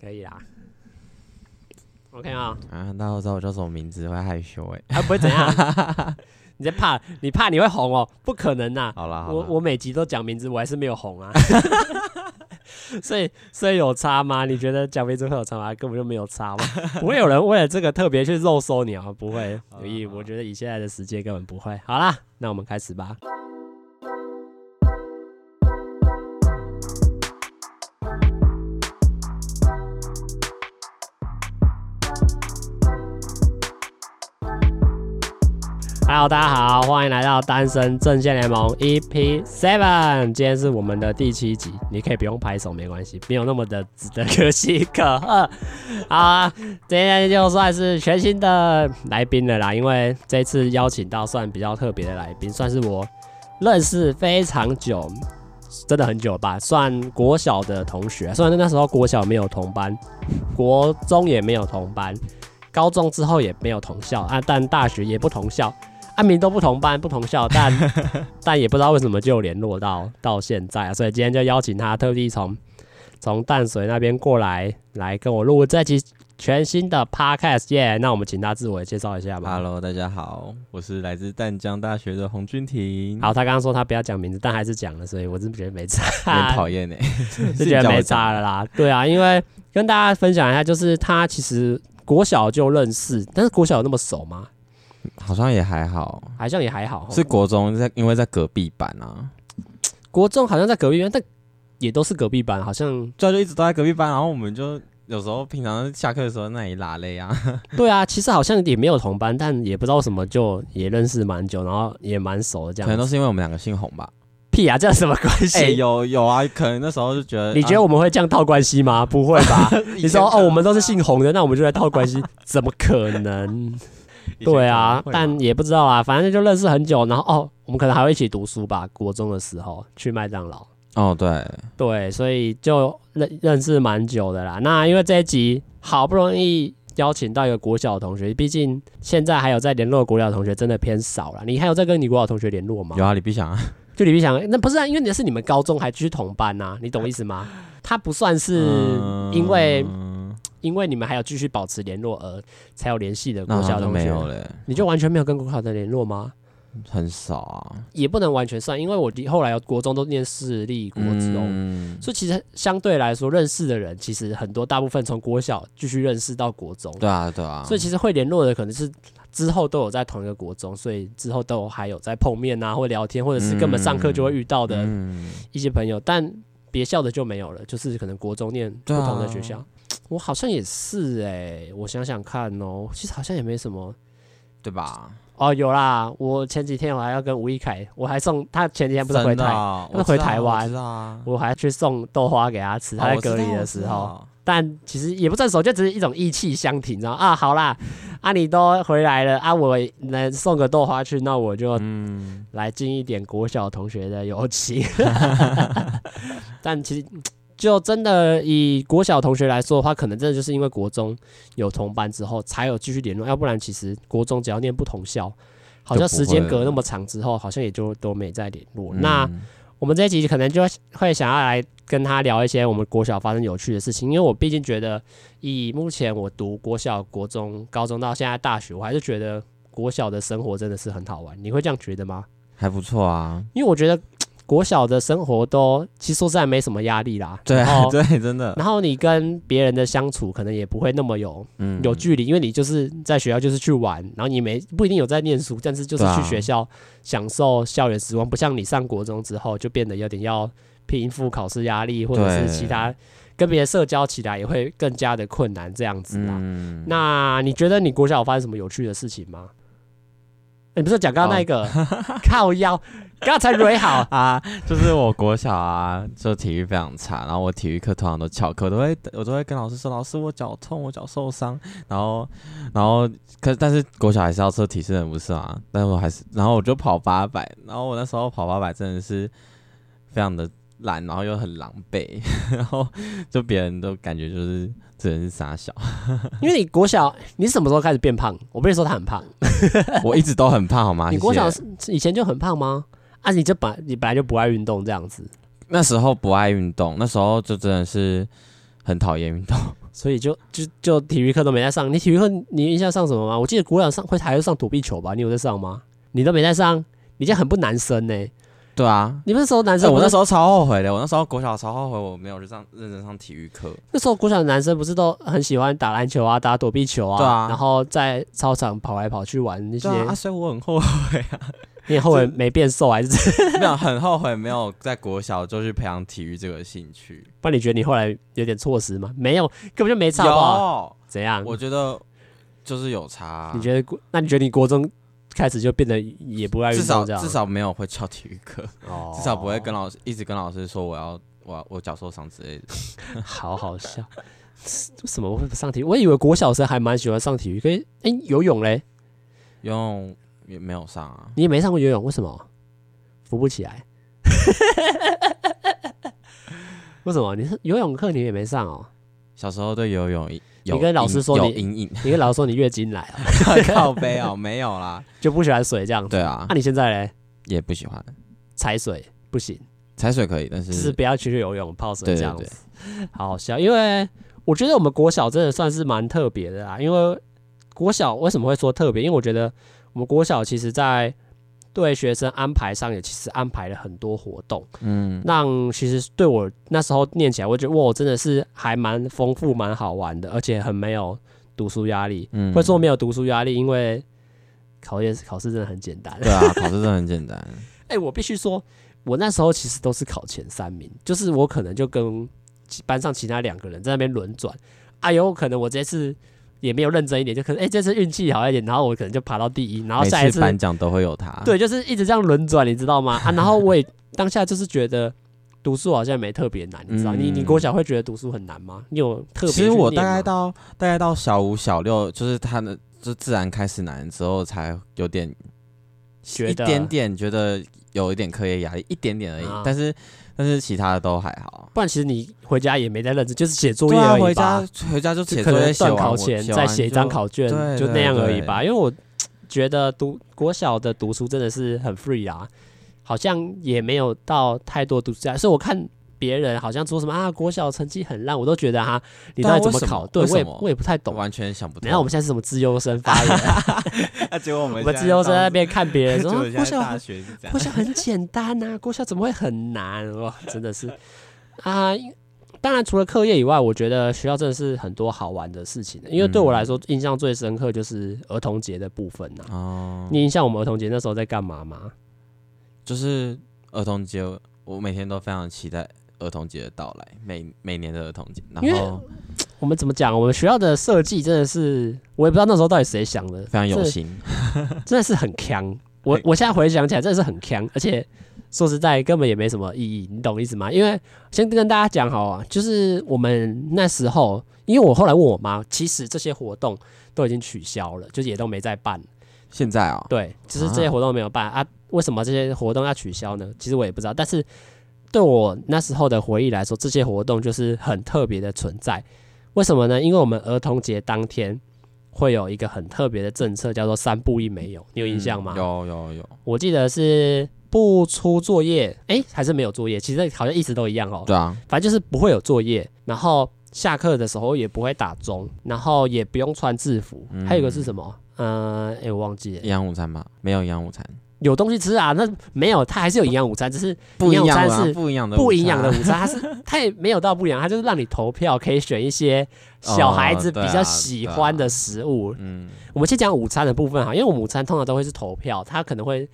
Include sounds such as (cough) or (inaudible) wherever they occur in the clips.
可以啦。OK 啊。啊，大家都知道我叫什么名字，会害羞哎、欸。啊，不会怎样？(laughs) 你在怕？你怕你会红哦？不可能呐。好啦，我我每集都讲名字，我还是没有红啊。(laughs) 所以所以有差吗？你觉得讲名字会有差吗？根本就没有差嘛。不会有人为了这个特别去肉搜你啊？不会。(laughs) 以我觉得以现在的时间根本不会。好啦，那我们开始吧。Hello，大家好，欢迎来到单身阵线联盟 EP Seven。今天是我们的第七集，你可以不用拍手，没关系，没有那么的值得可喜可贺。啊，今天就算是全新的来宾了啦，因为这次邀请到算比较特别的来宾，算是我认识非常久，真的很久吧，算国小的同学。虽然那时候国小没有同班，国中也没有同班，高中之后也没有同校啊，但大学也不同校。安明都不同班不同校，(laughs) 但但也不知道为什么就联络到到现在，所以今天就邀请他特地从从淡水那边过来，来跟我录这期全新的 podcast 耶。那我们请他自我介绍一下吧。Hello，大家好，我是来自淡江大学的洪君婷。好，他刚刚说他不要讲名字，但还是讲了，所以我真的觉得没差。很讨厌呢，(laughs) 就觉得没差了啦。对啊，因为跟大家分享一下，就是他其实国小就认识，但是国小有那么熟吗？好像也还好，好像也还好。是国中在，因为在隔壁班啊。国中好像在隔壁班，但也都是隔壁班，好像就就一直都在隔壁班。然后我们就有时候平常下课的时候那里拉累啊。(laughs) 对啊，其实好像也没有同班，但也不知道为什么就也认识蛮久，然后也蛮熟的这样。可能都是因为我们两个姓洪吧。屁啊，这样什么关系？欸，(laughs) 有有啊，可能那时候就觉得。你觉得我们会这样套关系吗？不会吧？(laughs) 你说哦，我们都是姓洪的，那我们就来套关系？怎么可能？(laughs) 对啊，但也不知道啊，反正就认识很久，然后哦，我们可能还会一起读书吧，国中的时候去麦当劳。哦，对对，所以就认认识蛮久的啦。那因为这一集好不容易邀请到一个国小的同学，毕竟现在还有在联络的国小的同学真的偏少了。你还有在跟你国小同学联络吗？有啊，李碧祥啊，就李碧祥，那不是啊，因为你是你们高中还继续同班啊，你懂意思吗？他不算是因为。嗯因为你们还有继续保持联络而才有联系的国小同学，没有嘞，你就完全没有跟国小的联络吗？很少啊，也不能完全算，因为我后来国中都念私立国中，嗯，所以其实相对来说认识的人其实很多，大部分从国小继续认识到国中，对啊对啊，所以其实会联络的可能是之后都有在同一个国中，所以之后都还有在碰面啊，或聊天，或者是根本上课就会遇到的一些朋友，但别校的就没有了，就是可能国中念不同的学校。我好像也是哎、欸，我想想看哦、喔，其实好像也没什么，对吧？哦，有啦，我前几天我还要跟吴亦凯，我还送他前几天不是回台，他是回台湾，我，我还去送豆花给他吃，他在隔离的时候。但其实也不算熟，就只是一种意气相挺，然后啊，好啦，啊你都回来了啊，我能送个豆花去，那我就来尽一点国小同学的友情。(laughs) (laughs) 但其实。就真的以国小同学来说的话，可能真的就是因为国中有同班之后才有继续联络，要不然其实国中只要念不同校，好像时间隔那么长之后，好像也就都没再联络。嗯、那我们这一集可能就会想要来跟他聊一些我们国小发生有趣的事情，因为我毕竟觉得以目前我读国小、国中、高中到现在大学，我还是觉得国小的生活真的是很好玩。你会这样觉得吗？还不错啊，因为我觉得。国小的生活都其实说实在没什么压力啦，对 (laughs) 对，真的。然后你跟别人的相处可能也不会那么有有距离，因为你就是在学校就是去玩，然后你没不一定有在念书，但是就是去学校享受校园时光，不像你上国中之后就变得有点要应付考试压力，或者是其他跟别人社交起来也会更加的困难这样子啦。那你觉得你国小有发生什么有趣的事情吗？你不是讲刚刚那个、oh. 靠腰，刚才蕊好啊，就是我国小啊，就体育非常差，然后我体育课通常都翘课，都会我都会跟老师说，老师我脚痛，我脚受伤，然后然后可是但是国小还是要测体适能不是吗？但是我还是，然后我就跑八百，然后我那时候跑八百真的是非常的懒，然后又很狼狈，(laughs) 然后就别人都感觉就是。只能是傻小，因为你国小，你什么时候开始变胖？我不是说他很胖，(laughs) 我一直都很胖，好吗？你国小以前就很胖吗？啊，你就本你本来就不爱运动这样子。那时候不爱运动，那时候就真的是很讨厌运动，(laughs) 所以就就就体育课都没在上。你体育课你印象上什么吗？我记得国小上会还会上躲避球吧？你有在上吗？你都没在上，你这样很不男生呢、欸。对啊，你们那时候男生、欸，我那时候超后悔的。我那时候国小超后悔，我没有去上认真上体育课。那时候国小的男生不是都很喜欢打篮球啊，打躲避球啊，对啊，然后在操场跑来跑去玩那些。啊，所以我很后悔啊。你后悔没变瘦还是？没有，很后悔没有在国小就去培养体育这个兴趣。不然你觉得你后来有点错失吗？没有，根本就没差吧？怎样？我觉得就是有差、啊。你觉得？那你觉得你国中？开始就变得也不爱运动，至少至少没有会翘体育课，哦、至少不会跟老师一直跟老师说我要我要我脚受伤之类的。(laughs) 好好笑，为什么我会不上体育？我以为国小生还蛮喜欢上体育，可以哎、欸，游泳嘞？游泳也没有上啊。你也没上过游泳，为什么？扶不起来。(laughs) 为什么？你是游泳课你也没上哦？小时候对游泳。你跟老师说你，你跟老师说你月经来了，(laughs) 靠背哦，没有啦，就不喜欢水这样子。对啊，那你现在嘞？也不喜欢踩水，不行。踩水可以，但是就是不要去游泳、泡水这样子。好好笑，因为我觉得我们国小真的算是蛮特别的啦。因为国小为什么会说特别？因为我觉得我们国小其实在。对学生安排上也其实安排了很多活动，嗯，让其实对我那时候念起来，我觉得哇，真的是还蛮丰富、蛮好玩的，而且很没有读书压力。嗯，会说没有读书压力，因为考验考试真的很简单。对啊，考试真的很简单。(laughs) 哎、欸，我必须说，我那时候其实都是考前三名，就是我可能就跟班上其他两个人在那边轮转。哎呦，可能我这次。也没有认真一点，就可能哎、欸，这次运气好一点，然后我可能就爬到第一，然后下一次颁奖都会有他。对，就是一直这样轮转，你知道吗？啊，然后我也当下就是觉得读书好像没特别难，你知道？嗯、你你国小会觉得读书很难吗？你有特别？其实我大概到大概到小五小六，就是他的就自然开始难之后，才有点学一点点觉得有一点课业压力，一点点而已，啊、但是。但是其他的都还好，不然其实你回家也没在认真，就是写作业而已吧。回家回家就写作业，断考前再写一张考卷，就那样而已吧。因为我觉得读国小的读书真的是很 free 啊，好像也没有到太多读书，所以我看。别人好像说什么啊，国小成绩很烂，我都觉得哈，你到底怎么考？对，我也我也不太懂，完全想不通。然后我们现在是什么资优生发言？(laughs) 结果我们我们资优生在那边看别人说，(laughs) 国小是国小很简单呐，国小怎么会很难？哇，真的是啊！当然除了课业以外，我觉得学校真的是很多好玩的事情。因为对我来说，印象最深刻就是儿童节的部分呐。哦，你印象我们儿童节那时候在干嘛吗？就是儿童节，我每天都非常期待。儿童节的到来，每每年的儿童节，然后我们怎么讲？我们学校的设计真的是，我也不知道那时候到底谁想的，非常有心，(laughs) 真的是很强。我我现在回想起来，真的是很强，而且说实在，根本也没什么意义，你懂意思吗？因为先跟大家讲好啊，就是我们那时候，因为我后来问我妈，其实这些活动都已经取消了，就是也都没再办。现在啊，对，就是这些活动没有办啊，啊？为什么这些活动要取消呢？其实我也不知道，但是。对我那时候的回忆来说，这些活动就是很特别的存在。为什么呢？因为我们儿童节当天会有一个很特别的政策，叫做“三不一没有”，你有印象吗？嗯、有有有，我记得是不出作业，哎，还是没有作业？其实好像一直都一样哦。对啊，反正就是不会有作业，然后下课的时候也不会打钟，然后也不用穿制服。嗯、还有一个是什么？嗯、呃，哎，我忘记了。营养午餐吧？没有营养午餐。有东西吃啊？那没有，它还是有营养午餐，只是营养午餐是不营养的不营养的午餐，它是它也没有到不营养，它就是让你投票，可以选一些小孩子比较喜欢的食物。嗯，我们先讲午餐的部分哈，因为我们午餐通常都会是投票，它可能会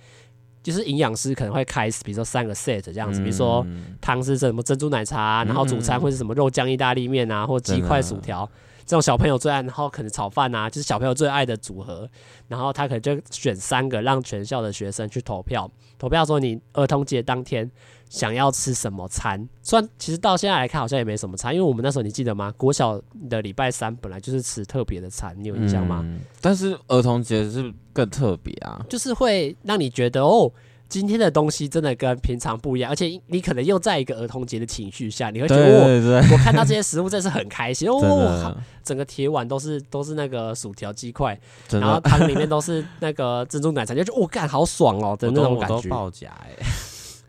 就是营养师可能会开始，比如说三个 set 这样子，比如说汤是什么珍珠奶茶，然后主餐会是什么肉酱意大利面啊，或鸡块薯条。这种小朋友最爱，然后可能炒饭啊，就是小朋友最爱的组合。然后他可能就选三个，让全校的学生去投票。投票说你儿童节当天想要吃什么餐？虽然其实到现在来看好像也没什么餐，因为我们那时候你记得吗？国小的礼拜三本来就是吃特别的餐，你有印象吗？嗯，但是儿童节是更特别啊，就是会让你觉得哦。今天的东西真的跟平常不一样，而且你可能又在一个儿童节的情绪下，你会觉得我我看到这些食物真是很开心哦，(laughs) 整个铁碗都是都是那个薯条鸡块，然后汤里面都是那个珍珠奶茶，就觉得我干好爽哦的那种感觉。爆夹哎，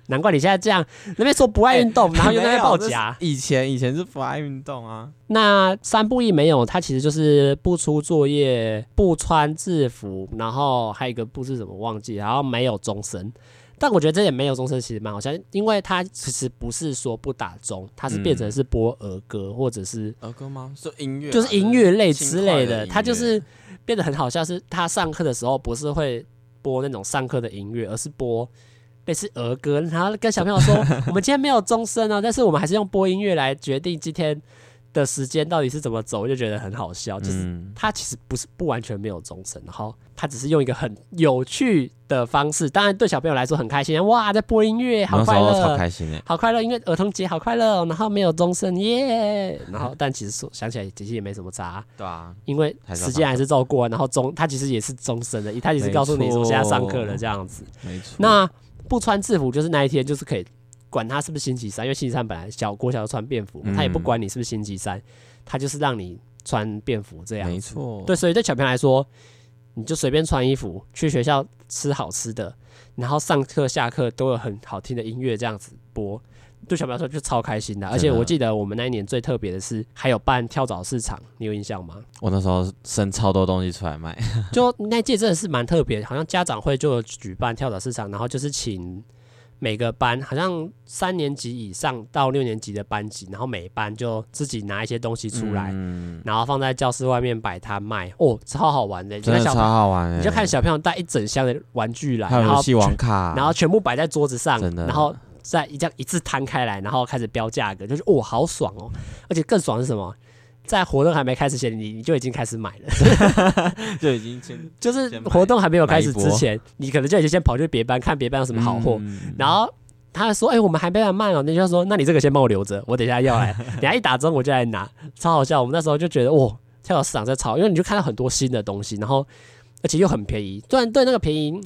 难怪你现在这样，那边说不爱运动，欸、然后又在那边报夹。以前以前是不爱运动啊。那三不一没有，它其实就是不出作业、不穿制服，然后还有一个不是什么忘记，然后没有钟声。但我觉得这也没有钟声，其实蛮好笑，因为它其实不是说不打钟，它是变成是播儿歌、嗯、或者是儿歌吗？是音乐，就是音乐类之类的。它就是变得很好笑，是他上课的时候不是会播那种上课的音乐，而是播类似儿歌，然后跟小朋友说：“ (laughs) 我们今天没有钟声哦，但是我们还是用播音乐来决定今天。”的时间到底是怎么走，我就觉得很好笑。就是他其实不是不完全没有钟声，然后他只是用一个很有趣的方式。当然对小朋友来说很开心，哇，在播音乐，好快乐，超开心耶，好快乐，因为儿童节好快乐。然后没有钟声，耶。然后 (laughs) 但其实说想起来，其实也没什么差，对啊，因为时间还是照过。然后钟，他其实也是钟声的，他也是告诉你说现在上课了这样子。没错。那不穿制服就是那一天就是可以。管他是不是星期三，因为星期三本来小国小要穿便服，他也不管你是不是星期三，他就是让你穿便服这样。没错，对，所以对小朋友来说，你就随便穿衣服去学校吃好吃的，然后上课下课都有很好听的音乐这样子播，对小朋友来说就超开心的。而且我记得我们那一年最特别的是还有办跳蚤市场，你有印象吗？我那时候生超多东西出来卖，(laughs) 就那届真的是蛮特别，好像家长会就有举办跳蚤市场，然后就是请。每个班好像三年级以上到六年级的班级，然后每班就自己拿一些东西出来，嗯、然后放在教室外面摆摊卖，哦，超好玩的，真的超好玩的。你就看小朋友带一整箱的玩具来，还有游戏王卡，然后全部摆在桌子上，然后再一这样一次摊开来，然后开始标价格，就是哦，好爽哦！而且更爽是什么？在活动还没开始前，你你就已经开始买了，就已经先就是活动还没有开始之前，你可能就已经先跑去别班看别班有什么好货，嗯、然后他说：“哎、欸，我们还没来卖哦。”你就说：“那你这个先帮我留着，我等一下要来，(laughs) 等下一打针我就来拿。”超好笑，我们那时候就觉得哇，跳蚤市场在炒，因为你就看到很多新的东西，然后而且又很便宜。虽然对那个便宜，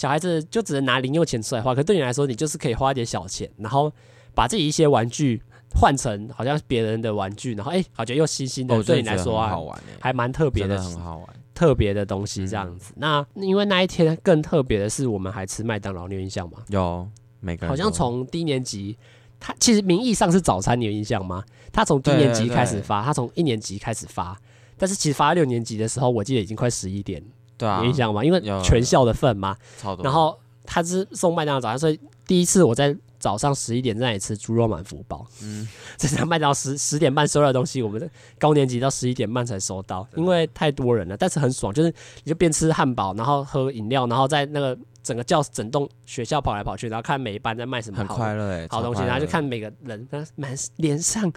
小孩子就只能拿零用钱出来花，可对你来说，你就是可以花一点小钱，然后把自己一些玩具。换成好像别人的玩具，然后哎，好像又新新的，对你来说啊，还蛮特别的，很好玩，特别的东西这样子。那因为那一天更特别的是，我们还吃麦当劳，你有印象吗？有，每个人好像从低年级，他其实名义上是早餐，你有印象吗？他从低年级开始发，他从一年级开始发，但是其实发到六年级的时候，我记得已经快十一点，对啊，有印象吗？因为全校的份嘛，超多。然后他是送麦当劳早餐，所以第一次我在。早上十一点在那里吃猪肉满福包，嗯，这才卖到十十点半收的东西，我们的高年级到十一点半才收到，因为太多人了，但是很爽，就是你就边吃汉堡，然后喝饮料，然后在那个整个教整栋学校跑来跑去，然后看每一班在卖什么好，很快乐哎，好东西，然后就看每个人他满脸上。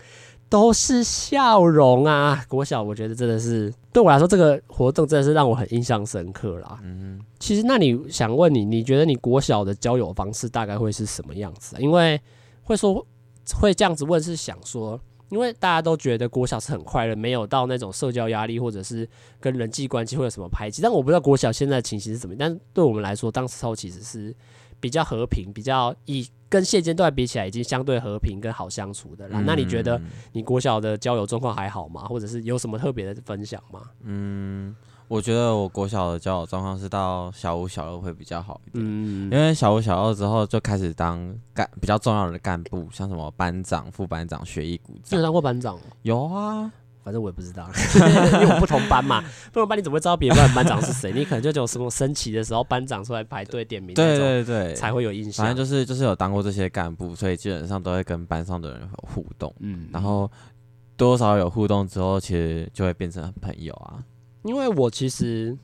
都是笑容啊！国小我觉得真的是对我来说，这个活动真的是让我很印象深刻啦。嗯，其实那你想问你，你觉得你国小的交友方式大概会是什么样子啊？因为会说会这样子问，是想说，因为大家都觉得国小是很快乐，没有到那种社交压力或者是跟人际关系会有什么排挤。但我不知道国小现在的情形是怎么样，但对我们来说，当时候其实是比较和平，比较以。跟现阶段比起来，已经相对和平跟好相处的啦。嗯、那你觉得你国小的交友状况还好吗？或者是有什么特别的分享吗？嗯，我觉得我国小的交友状况是到小五、小六会比较好一点。嗯，因为小五、小六之后就开始当干比较重要的干部，像什么班长、副班长、学艺股长。你有当过班长？有啊。反正我也不知道，(laughs) 因为我不同班嘛，不同班你怎么会知道别班的班长是谁？(laughs) 你可能就只有什么升旗的时候，班长出来排队点名，对对对，才会有印象。反正就是就是有当过这些干部，所以基本上都会跟班上的人有互动，嗯，然后多少有互动之后，其实就会变成朋友啊。因为我其实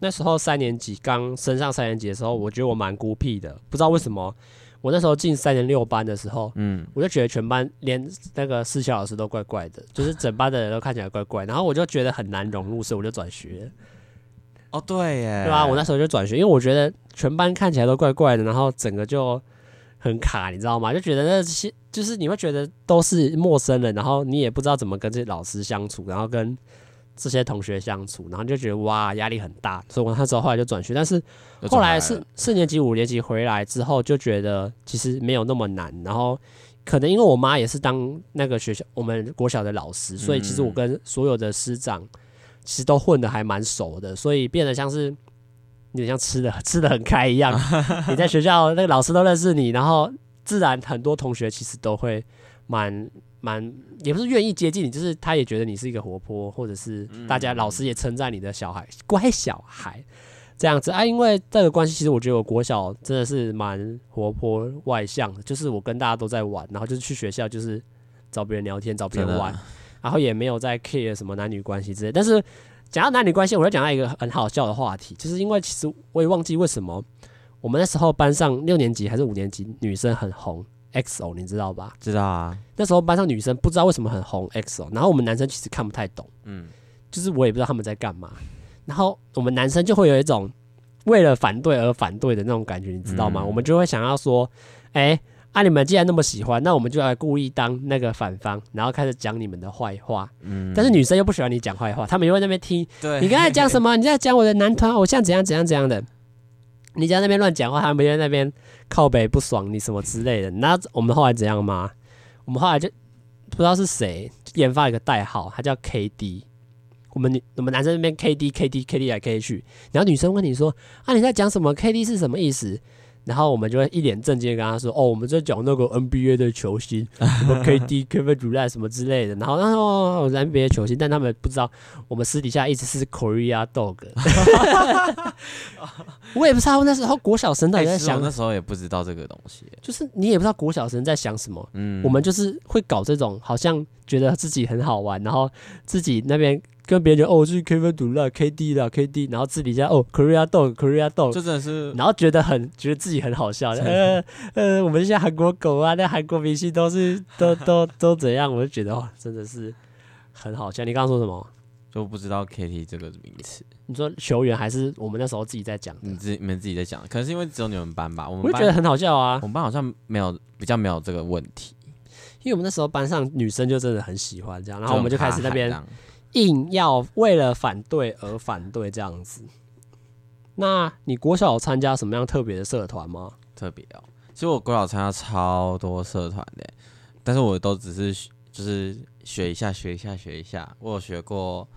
那时候三年级刚升上三年级的时候，我觉得我蛮孤僻的，不知道为什么。我那时候进三年六班的时候，嗯，我就觉得全班连那个四校老师都怪怪的，就是整班的人都看起来怪怪，然后我就觉得很难融入，所以我就转学。哦，对耶，对吧？我那时候就转学，因为我觉得全班看起来都怪怪的，然后整个就很卡，你知道吗？就觉得那些就是你会觉得都是陌生人，然后你也不知道怎么跟这些老师相处，然后跟。这些同学相处，然后就觉得哇，压力很大，所以我那时候后来就转学。但是后来四四年级、五年级回来之后，就觉得其实没有那么难。然后可能因为我妈也是当那个学校我们国小的老师，所以其实我跟所有的师长其实都混得还蛮熟的，所以变得像是有点像吃的 (laughs) 吃的很开一样。(laughs) 你在学校那个老师都认识你，然后自然很多同学其实都会蛮蛮，也不是愿意接近你，就是他也觉得你是一个活泼，或者是大家老师也称赞你的小孩乖小孩。这样子啊，因为这个关系，其实我觉得我国小真的是蛮活泼外向的，就是我跟大家都在玩，然后就是去学校就是找别人聊天，找别人玩，然后也没有在 care 什么男女关系之类。但是讲到男女关系，我要讲到一个很好笑的话题，就是因为其实我也忘记为什么我们那时候班上六年级还是五年级女生很红 XO，你知道吧？知道啊。那时候班上女生不知道为什么很红 XO，然后我们男生其实看不太懂，嗯，就是我也不知道他们在干嘛。然后我们男生就会有一种为了反对而反对的那种感觉，你知道吗？嗯、我们就会想要说，哎、欸，啊，你们既然那么喜欢，那我们就来故意当那个反方，然后开始讲你们的坏话。嗯。但是女生又不喜欢你讲坏话，他们又会在那边听。对。你刚才讲什么？(laughs) 你在讲我的男团偶像怎样怎样怎样的？你在那边乱讲话，他们就在那边靠北不爽你什么之类的。那我们后来怎样吗？我们后来就不知道是谁研发一个代号，他叫 KD。我们女我们男生那边 K D K D K D 来 K 去，然后女生问你说啊，你在讲什么 K D 是什么意思？然后我们就会一脸正经跟他说哦，我们在讲那个 N B A 的球星 (laughs) 什么 K D Kevin Durant 什么之类的。然后然后 N B A 球星，但他们不知道我们私底下一直是 Korea Dog。我也不知道那时候国小神到底在想，那时候也不知道这个东西，就是你也不知道国小神在想什么。嗯，我们就是会搞这种，好像觉得自己很好玩，然后自己那边。跟别人讲哦，是 Kevin Durant KD 啦，KD，然后自己家哦，Korea Dog，Korea Dog，就真的是，然后觉得很觉得自己很好笑，呃呃，我们现在韩国狗啊，那韩国明星都是都都都怎样，我就觉得哦，真的是很好笑。你刚刚说什么？就不知道 KT 这个名词。你说球员还是我们那时候自己在讲？你自己你们自己在讲，可能是因为只有你们班吧？我们我觉得很好笑啊。我们班好像没有比较没有这个问题，因为我们那时候班上女生就真的很喜欢这样，然后我们就开始那边。硬要为了反对而反对这样子，那你国小有参加什么样特别的社团吗？特别哦，其实我国小参加超多社团的，但是我都只是就是学一下学一下学一下。我有学过，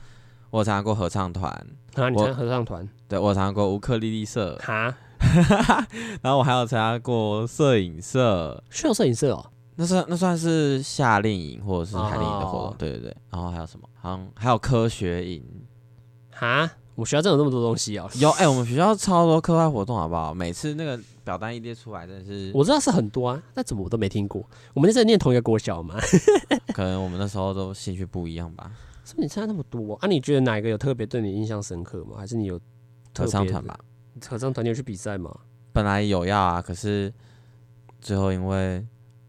我有参加过合唱团。啊，你参加合唱团？对，我参加过乌克丽丽社。哈，(laughs) 然后我还有参加过摄影社。需要摄影社哦。那算那算是夏令营或者是海令营的活动，对对对。然后还有什么？好像还有科学营。哈，我们学校真有那么多东西哦。(laughs) 有哎、欸，我们学校超多课外活动，好不好？每次那个表单一列出来，真的是我知道是很多啊，那怎么我都没听过？我们那时候念同一个国小嘛。(laughs) 可能我们那时候都兴趣不一样吧。是不是你参加那么多啊？你觉得哪一个有特别对你印象深刻吗？还是你有合唱团吧？合唱团你有去比赛吗？本来有要啊，可是最后因为。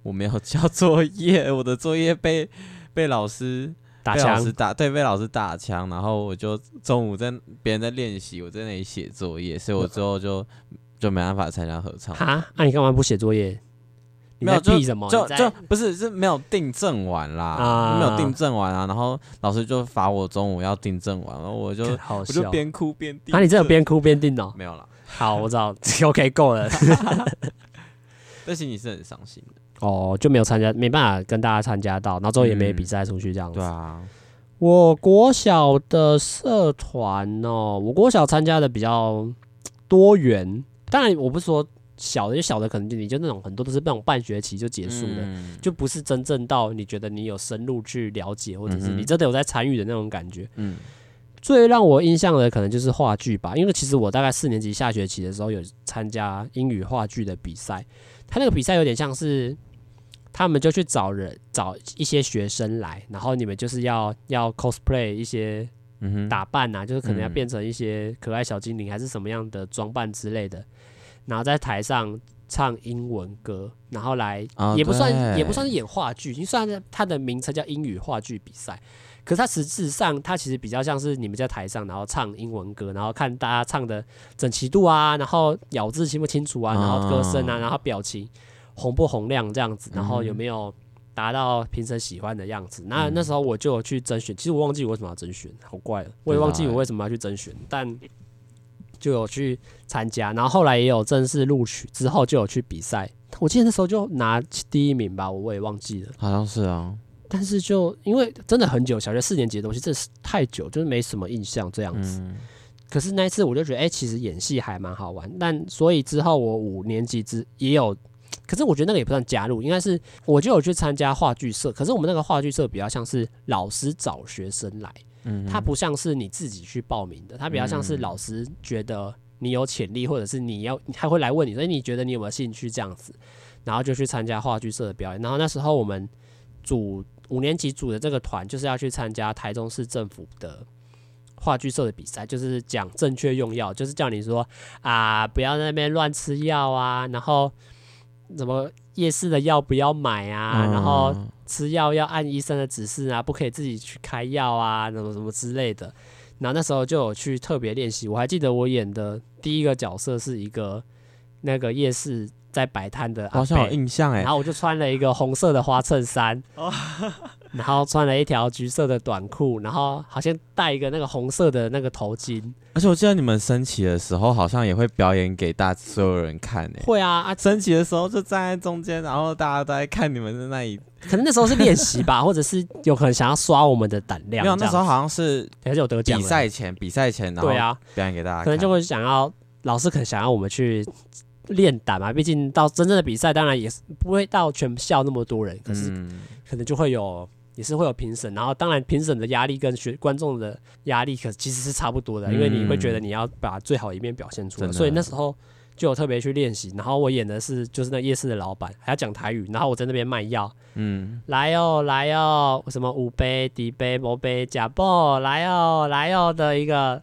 我没有交作业，我的作业被被老师打枪，老师打，对，被老师打枪，然后我就中午在别人在练习，我在那里写作业，所以我之后就就没办法参加合唱。哈，那、啊、你干嘛不写作业？没有，就就就不是是没有订正完啦，啊、没有订正完啊，然后老师就罚我中午要订正完，然后我就我就边哭边订。那、啊、你这有边哭边订哦？没有了。好，我知道，(laughs) OK，够了。(laughs) (laughs) 但是你是很伤心的。哦，就没有参加，没办法跟大家参加到，然后之后也没比赛出去这样子。对啊，我国小的社团哦，我国小参加的比较多元。当然，我不是说小的，就小的可能就你就那种很多都是那种半学期就结束的，嗯、就不是真正到你觉得你有深入去了解，或者是你真的有在参与的那种感觉。嗯，最让我印象的可能就是话剧吧，因为其实我大概四年级下学期的时候有参加英语话剧的比赛，他那个比赛有点像是。他们就去找人，找一些学生来，然后你们就是要要 cosplay 一些打扮呐、啊，嗯、就是可能要变成一些可爱小精灵，还是什么样的装扮之类的，然后在台上唱英文歌，然后来、哦、也不算也不算是演话剧，已经算是它的名称叫英语话剧比赛，可是它实质上它其实比较像是你们在台上，然后唱英文歌，然后看大家唱的整齐度啊，然后咬字清不清楚啊，然后歌声啊，然后表情。洪不红亮这样子，然后有没有达到评审喜欢的样子？嗯、那那时候我就有去甄选，其实我忘记我为什么要甄选，好怪了，我也忘记我为什么要去甄选，但就有去参加，然后后来也有正式录取，之后就有去比赛。我记得那时候就拿第一名吧，我我也忘记了，好像是啊。但是就因为真的很久，小学四年级的东西真的是太久，就是没什么印象这样子。嗯可是那一次我就觉得，哎、欸，其实演戏还蛮好玩。但所以之后我五年级之也有，可是我觉得那个也不算加入，应该是我就有去参加话剧社。可是我们那个话剧社比较像是老师找学生来，嗯，它不像是你自己去报名的，它比较像是老师觉得你有潜力，或者是你要他会来问你，所以你觉得你有没有兴趣这样子，然后就去参加话剧社的表演。然后那时候我们组五年级组的这个团就是要去参加台中市政府的。话剧社的比赛就是讲正确用药，就是叫你说啊，不要在那边乱吃药啊，然后什么夜市的药不要买啊，嗯、然后吃药要按医生的指示啊，不可以自己去开药啊，什么什么之类的。然后那时候就有去特别练习，我还记得我演的第一个角色是一个那个夜市在摆摊的，好像有印象哎。然后我就穿了一个红色的花衬衫。然后穿了一条橘色的短裤，然后好像戴一个那个红色的那个头巾。而且我记得你们升旗的时候，好像也会表演给大所有人看诶。会啊啊！升旗的时候就站在中间，然后大家都在看你们的那一。可能那时候是练习吧，(laughs) 或者是有可能想要刷我们的胆量。没有，那时候好像是还是有得奖。比赛前，比赛前，然后对啊，表演给大家看。可能就会想要老师可能想要我们去练胆嘛，毕竟到真正的比赛，当然也是不会到全校那么多人，可是可能就会有。也是会有评审，然后当然评审的压力跟学观众的压力可其实是差不多的，因为你会觉得你要把最好一面表现出来，所以那时候就有特别去练习。然后我演的是就是那夜市的老板，还要讲台语，然后我在那边卖药，嗯，来哦来哦，什么五杯、底杯、摩杯、假波，来哦来哦的一个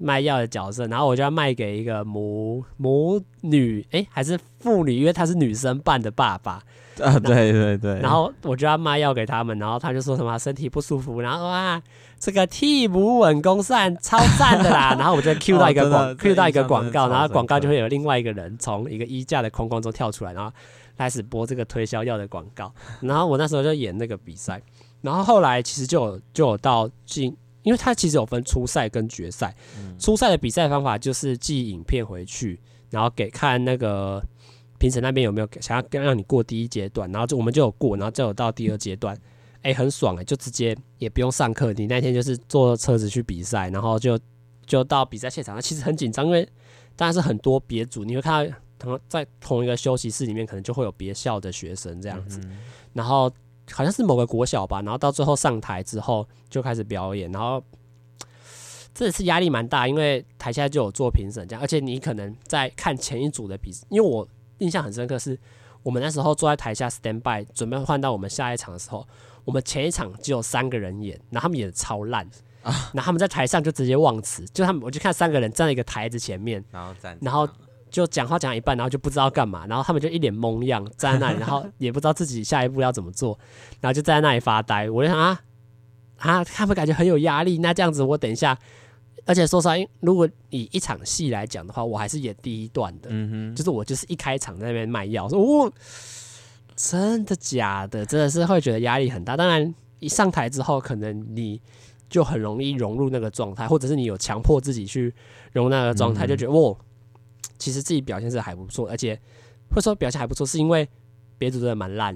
卖药的角色，然后我就要卖给一个母母女，哎，还是妇女，因为她是女生扮的爸爸。啊，对对对，然后我就要卖药给他们，然后他就说什么身体不舒服，然后哇，这个替母稳宫散超赞的啦，(laughs) 然后我就 Q 到一个广 Q 到一个广告，然后广告就会有另外一个人从一个衣架的空空中跳出来，然后开始播这个推销药的广告，然后我那时候就演那个比赛，然后后来其实就有就有到进，因为它其实有分初赛跟决赛，初赛的比赛方法就是寄影片回去，然后给看那个。评审那边有没有想要让你过第一阶段，然后就我们就有过，然后就有到第二阶段，哎、欸，很爽哎、欸，就直接也不用上课，你那天就是坐车子去比赛，然后就就到比赛现场，其实很紧张，因为当然是很多别组，你会看到同在同一个休息室里面，可能就会有别校的学生这样子，嗯、然后好像是某个国小吧，然后到最后上台之后就开始表演，然后 (tsk) 这次压力蛮大，因为台下就有做评审这样，而且你可能在看前一组的比，因为我。印象很深刻，是我们那时候坐在台下 stand by，准备换到我们下一场的时候，我们前一场只有三个人演，然后他们演的超烂，啊，然后他们在台上就直接忘词，就他们我就看三个人站在一个台子前面，然后站，然后就讲话讲一半，然后就不知道干嘛，然后他们就一脸懵样站在那里，然后也不知道自己下一步要怎么做，然后就站在那里发呆。我就想啊啊，他们感觉很有压力，那这样子我等一下。而且说实话，如果以一场戏来讲的话，我还是演第一段的，嗯哼，就是我就是一开场在那边卖药，说哦，真的假的？真的是会觉得压力很大。当然，一上台之后，可能你就很容易融入那个状态，或者是你有强迫自己去融入那个状态，就觉得哦，其实自己表现是还不错，而且会说表现还不错，是因为。别组真的蛮烂，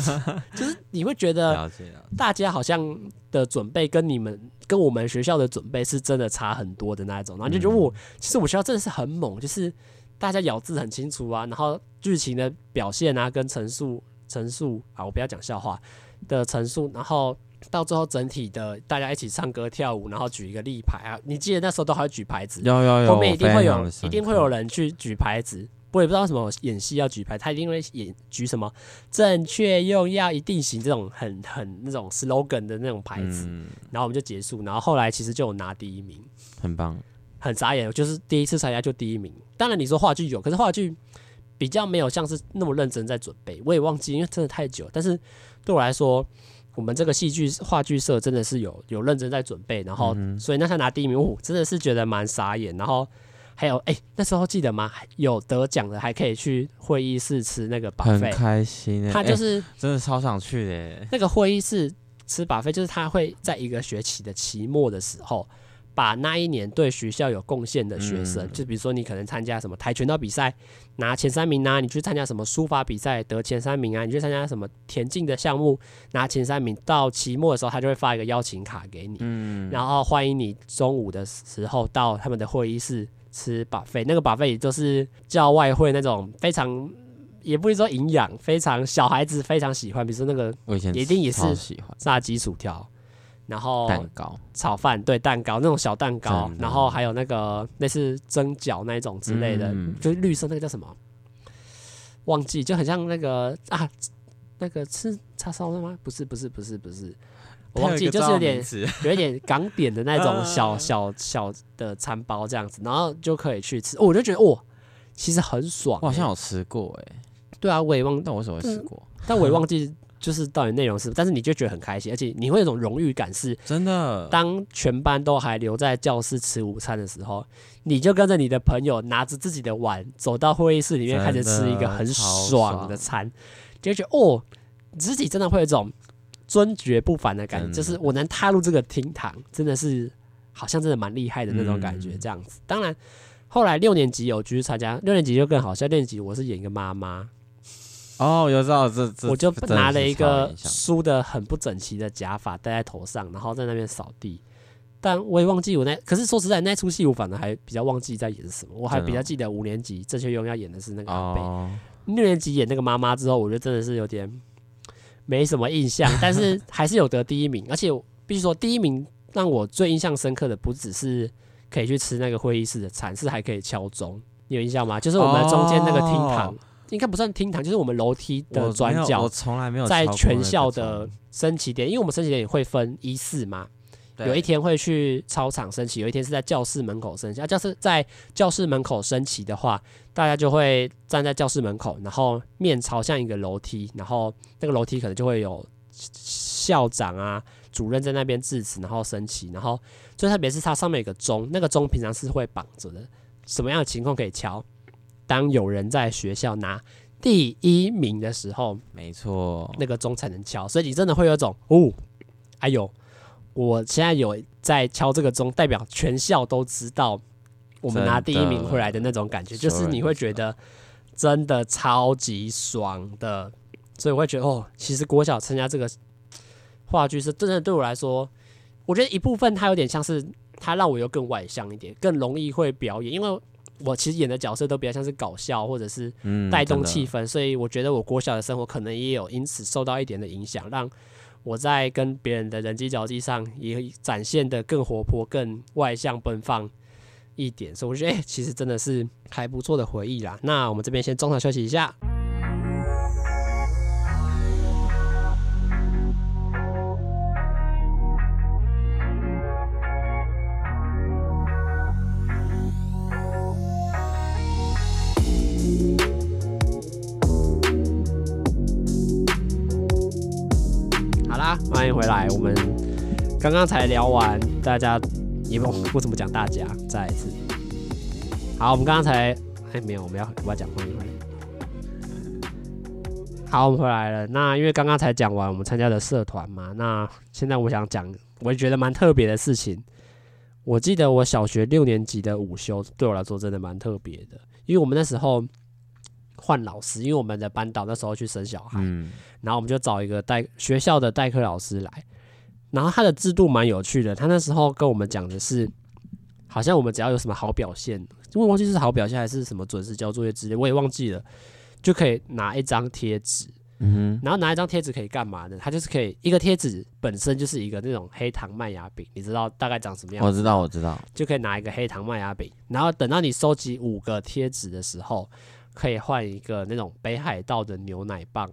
(laughs) 就是你会觉得大家好像的准备跟你们跟我们学校的准备是真的差很多的那一种，然后就觉得我其实我学校真的是很猛，就是大家咬字很清楚啊，然后剧情的表现啊跟陈述陈述啊，我不要讲笑话的陈述，然后到最后整体的大家一起唱歌跳舞，然后举一个立牌啊，你记得那时候都还会举牌子，有有有，后面一定会有一定会有人去举牌子。我也不知道为什么演戏要举牌，他一定会演举什么正确用药一定行这种很很那种 slogan 的那种牌子，嗯、然后我们就结束，然后后来其实就有拿第一名，很棒，很傻眼，就是第一次参加就第一名。当然你说话剧有，可是话剧比较没有像是那么认真在准备，我也忘记，因为真的太久。但是对我来说，我们这个戏剧话剧社真的是有有认真在准备，然后、嗯、所以那他拿第一名，我真的是觉得蛮傻眼，然后。还有哎、欸，那时候记得吗？有得奖的还可以去会议室吃那个 buffet，很开心。他就是、欸、真的超想去的。那个会议室吃 buffet，就是他会在一个学期的期末的时候把那一年对学校有贡献的学生，就比如说你可能参加什么跆拳道比赛拿前三名啊，你去参加什么书法比赛得前三名啊，你去参加什么田径的项目拿前三名，到期末的时候他就会发一个邀请卡给你，嗯。然后欢迎你中午的时候到他们的会议室吃 buffet，那个 buffet 也就是叫外汇那种非常也不是说营养，非常小孩子非常喜欢，比如说那个一定也是炸鸡薯条。然后蛋糕、炒饭，对蛋糕那种小蛋糕，然后还有那个类似蒸饺那一种之类的，嗯、就是绿色那个叫什么？忘记，就很像那个啊，那个吃叉烧的吗？不是，不是，不是，不是，我忘记，就是有点有一点港点的那种 (laughs) 小小小的餐包这样子，然后就可以去吃。我就觉得哇，其实很爽、欸。我好像有吃过哎、欸，对啊，我也忘，但我怎么会吃过？(laughs) 但我也忘记。就是到底内容是，但是你就觉得很开心，而且你会有种荣誉感，是真的。当全班都还留在教室吃午餐的时候，你就跟着你的朋友拿着自己的碗走到会议室里面，开始吃一个很爽的餐，就觉得哦，自己真的会有一种尊爵不凡的感觉，就是我能踏入这个厅堂，真的是好像真的蛮厉害的那种感觉。这样子，当然后来六年级有继续参加，六年级就更好笑。六年级我是演一个妈妈。哦，有知道这这，我就拿了一个梳的很不整齐的假发戴在头上，然后在那边扫地。但我也忘记我那，可是说实在，那出戏我反而还比较忘记在演什么。我还比较记得五年级郑秀雍要演的是那个阿伯，六年级演那个妈妈之后，我觉得真的是有点没什么印象，(laughs) 但是还是有得第一名。而且必须说，第一名让我最印象深刻的不只是可以去吃那个会议室的餐，是还可以敲钟。你有印象吗？就是我们中间那个厅堂。应该不算厅堂，就是我们楼梯的转角。我从来没有在全校的升旗点，因为我们升旗点也会分一四嘛。有一天会去操场升旗，有一天是在教室门口升旗。啊，教室在教室门口升旗的话，大家就会站在教室门口，然后面朝向一个楼梯，然后那个楼梯可能就会有校长啊、主任在那边致辞，然后升旗。然后最特别是它上面有个钟，那个钟平常是会绑着的，什么样的情况可以敲？当有人在学校拿第一名的时候，没错，那个钟才能敲，所以你真的会有一种哦，哎呦，我现在有在敲这个钟，代表全校都知道我们拿第一名回来的那种感觉，就是你会觉得真的超级爽的，所以我会觉得哦，其实国小参加这个话剧是真的对我来说，我觉得一部分它有点像是它让我又更外向一点，更容易会表演，因为。我其实演的角色都比较像是搞笑或者是带动气氛，所以我觉得我国小的生活可能也有因此受到一点的影响，让我在跟别人的人际交际上也展现的更活泼、更外向、奔放一点。所以我觉得，欸，其实真的是还不错的回忆啦。那我们这边先中场休息一下。回来，我们刚刚才聊完，大家也不不怎么讲，大家再一次。好，我们刚刚才哎没有，我们要我要讲欢迎回来。好，我们回来了。那因为刚刚才讲完我们参加的社团嘛，那现在我想讲，我也觉得蛮特别的事情。我记得我小学六年级的午休对我来说真的蛮特别的，因为我们那时候。换老师，因为我们的班导那时候去生小孩，嗯、然后我们就找一个代学校的代课老师来，然后他的制度蛮有趣的。他那时候跟我们讲的是，好像我们只要有什么好表现，因为忘记是好表现还是什么准时交作业之类，我也忘记了，就可以拿一张贴纸，嗯哼，然后拿一张贴纸可以干嘛呢？他就是可以一个贴纸本身就是一个那种黑糖麦芽饼，你知道大概长什么样？我知道，我知道，就可以拿一个黑糖麦芽饼，然后等到你收集五个贴纸的时候。可以换一个那种北海道的牛奶棒，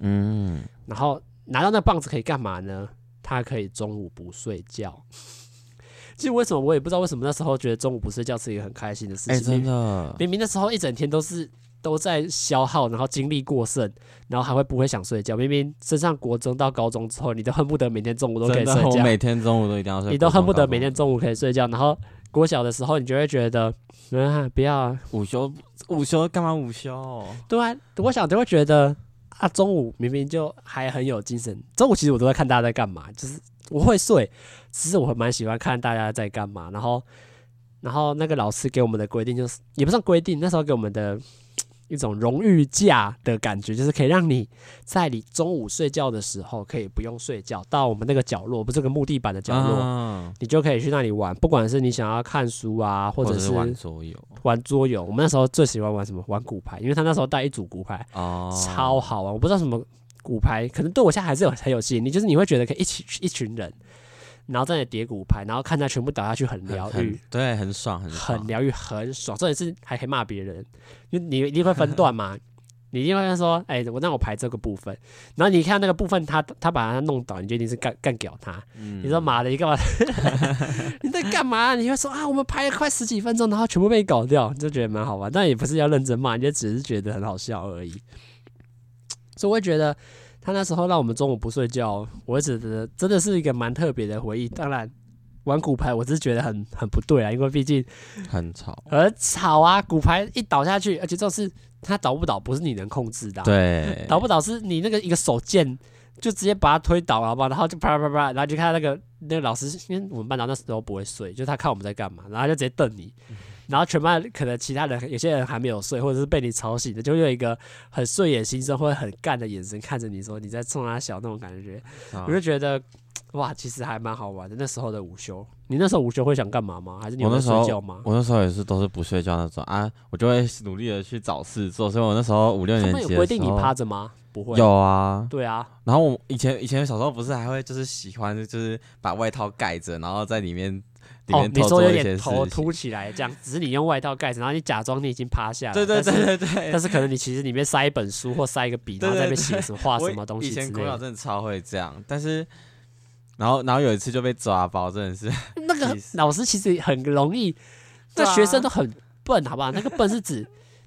嗯，然后拿到那棒子可以干嘛呢？它可以中午不睡觉。(laughs) 其实为什么我也不知道为什么那时候觉得中午不睡觉是一个很开心的事情。哎，真的，明明那时候一整天都是都在消耗，然后精力过剩，然后还会不会想睡觉。明明升上国中到高中之后，你都恨不得每天中午都可以睡觉。我每天中午都一定要睡。你都恨不得每天中午可以睡觉，然后国小的时候你就会觉得。嗯，不要啊，午休，午休干嘛午休？对啊，我小就会觉得啊，中午明明就还很有精神。中午其实我都在看大家在干嘛，就是我会睡，其实我蛮喜欢看大家在干嘛。然后，然后那个老师给我们的规定就是，也不算规定，那时候给我们的。一种荣誉假的感觉，就是可以让你在你中午睡觉的时候可以不用睡觉，到我们那个角落，不是个木地板的角落，啊、你就可以去那里玩。不管是你想要看书啊，或者是，玩桌游，玩桌游。我们那时候最喜欢玩什么？玩骨牌，因为他那时候带一组骨牌，哦、超好玩。我不知道什么骨牌，可能对我现在还是有很有吸引力，就是你会觉得可以一起一群人。然后在那叠骨牌，然后看他全部倒下去，很疗愈，对，很爽，很，很疗愈，很爽。重点是还可以骂别人，你一定会分段嘛，你一定会说，哎、欸，我让我排这个部分，然后你看那个部分他，他他把他弄倒，你就一定是干干掉他。嗯、你说妈的，你干嘛？(laughs) 你在干嘛？你会说啊，我们排了快十几分钟，然后全部被你搞掉，你就觉得蛮好玩。但也不是要认真骂，你就只是觉得很好笑而已。所以我会觉得。他那时候让我们中午不睡觉，我觉得真的是一个蛮特别的回忆。当然，玩骨牌我是觉得很很不对啊，因为毕竟很吵，很吵啊！骨牌一倒下去，而且就是它倒不倒不是你能控制的，对，倒不倒是你那个一个手贱就直接把他推倒了，好不好？然后就啪啪啪，然后就看那个那个老师，因为我们班长那时候不会睡，就他看我们在干嘛，然后就直接瞪你。然后全班可能其他人有些人还没有睡，或者是被你吵醒的，就会有一个很睡眼惺忪或者很干的眼神看着你说你在冲他笑那种感觉，啊、我就觉得哇，其实还蛮好玩的。那时候的午休，你那时候午休会想干嘛吗？还是你会睡觉吗？我那时候也是都是不睡觉那种啊，我就会努力的去找事做。所以我那时候五六年级有规定你趴着吗？不会。有啊。对啊。然后我以前以前小时候不是还会就是喜欢就是把外套盖着，然后在里面。哦，你说有点头凸起来这样，只是你用外套盖着，然后你假装你已经趴下了。对对对对对。但是，(laughs) 可能你其实里面塞一本书或塞一个笔，然后在那边写什么画什么东西。以前国小真的超会这样，但是，然后然后有一次就被抓包，真的是。(laughs) 那个老师其实很容易，那学生都很笨，好不好？那个笨是指。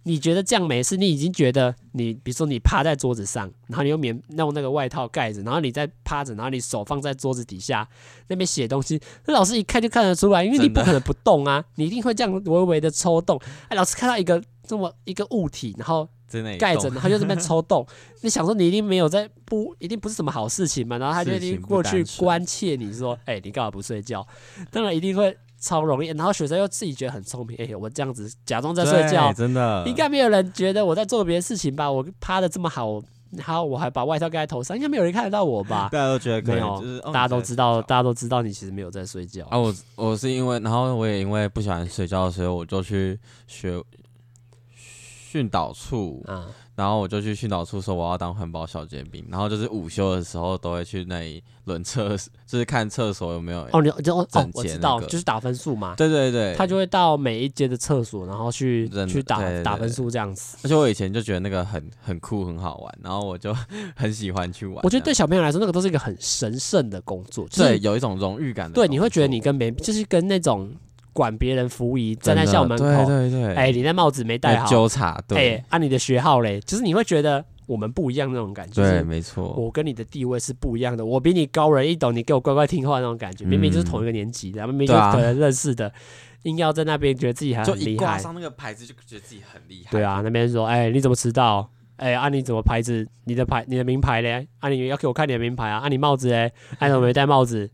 你觉得这样没事？你已经觉得你，比如说你趴在桌子上，然后你用棉弄那个外套盖着，然后你再趴着，然后你手放在桌子底下那边写东西，那老师一看就看得出来，因为你不可能不动啊，你一定会这样微微的抽动。哎，老师看到一个这么一个物体，然后盖着，然后就这边抽动，你想说你一定没有在不，一定不是什么好事情嘛？然后他就一定过去关切你说，哎，你干嘛不睡觉？当然一定会。超容易，然后学生又自己觉得很聪明。哎、欸，我这样子假装在睡觉，真的应该没有人觉得我在做别的事情吧？我趴的这么好，然后我还把外套盖在头上，应该没有人看得到我吧？(laughs) 大家都觉得没有，就是大家都知道，大家都知道你其实没有在睡觉。啊，我我是因为，然后我也因为不喜欢睡觉，所以我就去学训导处。嗯。然后我就去训导处说我要当环保小尖兵，然后就是午休的时候都会去那里轮厕，(laughs) 就是看厕所有没有哦，你就哦，我知道，就是打分数嘛。对对对，他就会到每一间的厕所，然后去去打打分数这样子。而且我以前就觉得那个很很酷很好玩，然后我就 (laughs) 很喜欢去玩。我觉得对小朋友来说，那个都是一个很神圣的工作，对，有一种荣誉感。对，你会觉得你跟别人就是跟那种。管别人服仪，站在校门口，对对对，哎、欸，你那帽子没戴好，纠察，对，哎，按你的学号嘞，就是你会觉得我们不一样那种感觉，对，没错，我跟你的地位是不一样的，我比你高人一等，你给我乖乖听话那种感觉，明明就是同一个年级的，明明就可能认识的，硬要在那边觉得自己还很厉害，挂上那个牌子就觉得自己很厉害，对啊，那边说，哎、欸，你怎么迟到？哎、欸，按、啊、你怎么牌子？你的牌，你的名牌嘞？按、啊、你要给我看你的名牌啊？按、啊、你帽子嘞？按、啊、怎么没戴帽子？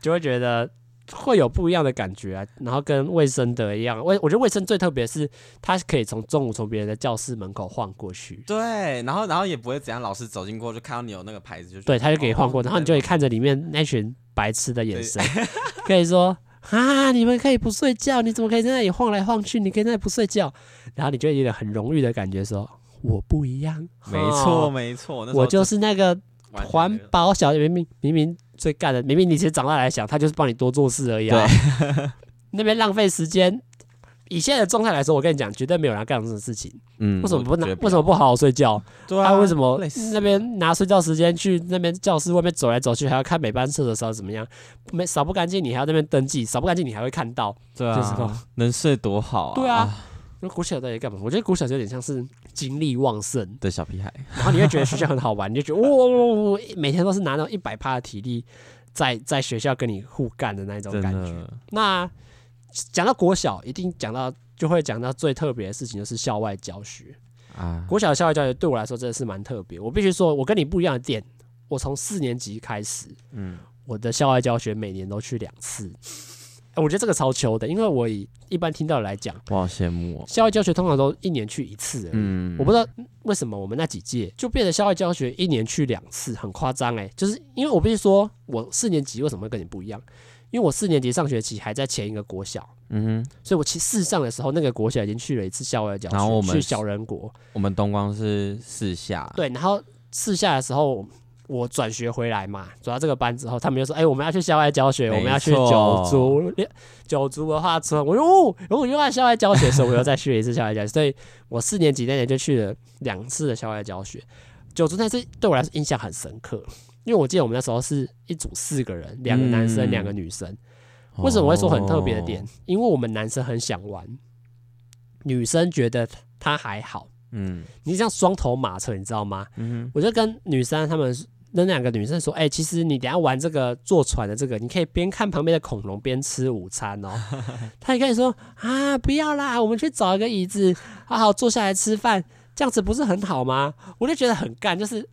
就会觉得。会有不一样的感觉啊，然后跟卫生的一样，卫我觉得卫生最特别是，它可以从中午从别人的教室门口晃过去，对，然后然后也不会怎样，老师走进过就看到你有那个牌子就，对，他就可以晃过，然后你就可以看着里面那群白痴的眼神，(laughs) 可以说啊，你们可以不睡觉，你怎么可以在那里晃来晃去？你可以在那里不睡觉，(laughs) 然后你就有点很荣誉的感觉说，说我不一样，没错没错，我就是那个环保小明明明明。最干的，明明你其实长大来想，他就是帮你多做事而已啊。对 (laughs) 那边浪费时间。以现在的状态来说，我跟你讲，绝对没有人干这种事情。嗯，为什么不拿？为什么不好好睡觉？对啊，为什么那边拿睡觉时间去那边教室外面走来走去，还要看每班厕所扫怎么样？没扫不干净，你还要那边登记，扫不干净，你还会看到。对啊，能睡多好啊！对啊。那国小到底干嘛？我觉得国小就有点像是精力旺盛的小屁孩，然后你会觉得学校很好玩，你就觉得哇、哦，每天都是拿到一百趴的体力在在学校跟你互干的那种感觉。那讲到国小，一定讲到就会讲到最特别的事情，就是校外教学啊。国小的校外教学对我来说真的是蛮特别。我必须说，我跟你不一样的点，我从四年级开始，嗯，我的校外教学每年都去两次。我觉得这个超糗的，因为我以一般听到的来讲，我好羡慕哦。校外教学通常都一年去一次，嗯，我不知道为什么我们那几届就变成校外教学一年去两次，很夸张诶。就是因为我必须说，我四年级为什么会跟你不一样？因为我四年级上学期还在前一个国小，嗯哼，所以我其实四上的时候，那个国小已经去了一次校外教学，然后我们去小人国，我们东光是四下，对，然后四下的时候。我转学回来嘛，转到这个班之后，他们就说：“哎、欸，我们要去校外教学，我们要去九族。九族文化村我说哦如果又要校外教学的时候，我又再去一次校外教学。所以我四年级那年就去了两次的校外教学。九族那次对我来说印象很深刻，因为我记得我们那时候是一组四个人，两个男生，两、嗯、个女生。为什么我会说很特别的点？因为我们男生很想玩，女生觉得他还好。嗯，你像双头马车，你知道吗？嗯，我就跟女生他们。那两个女生说：“哎、欸，其实你等下玩这个坐船的这个，你可以边看旁边的恐龙边吃午餐哦。” (laughs) 她也开始说：“啊，不要啦，我们去找一个椅子，好好坐下来吃饭，这样子不是很好吗？”我就觉得很干，就是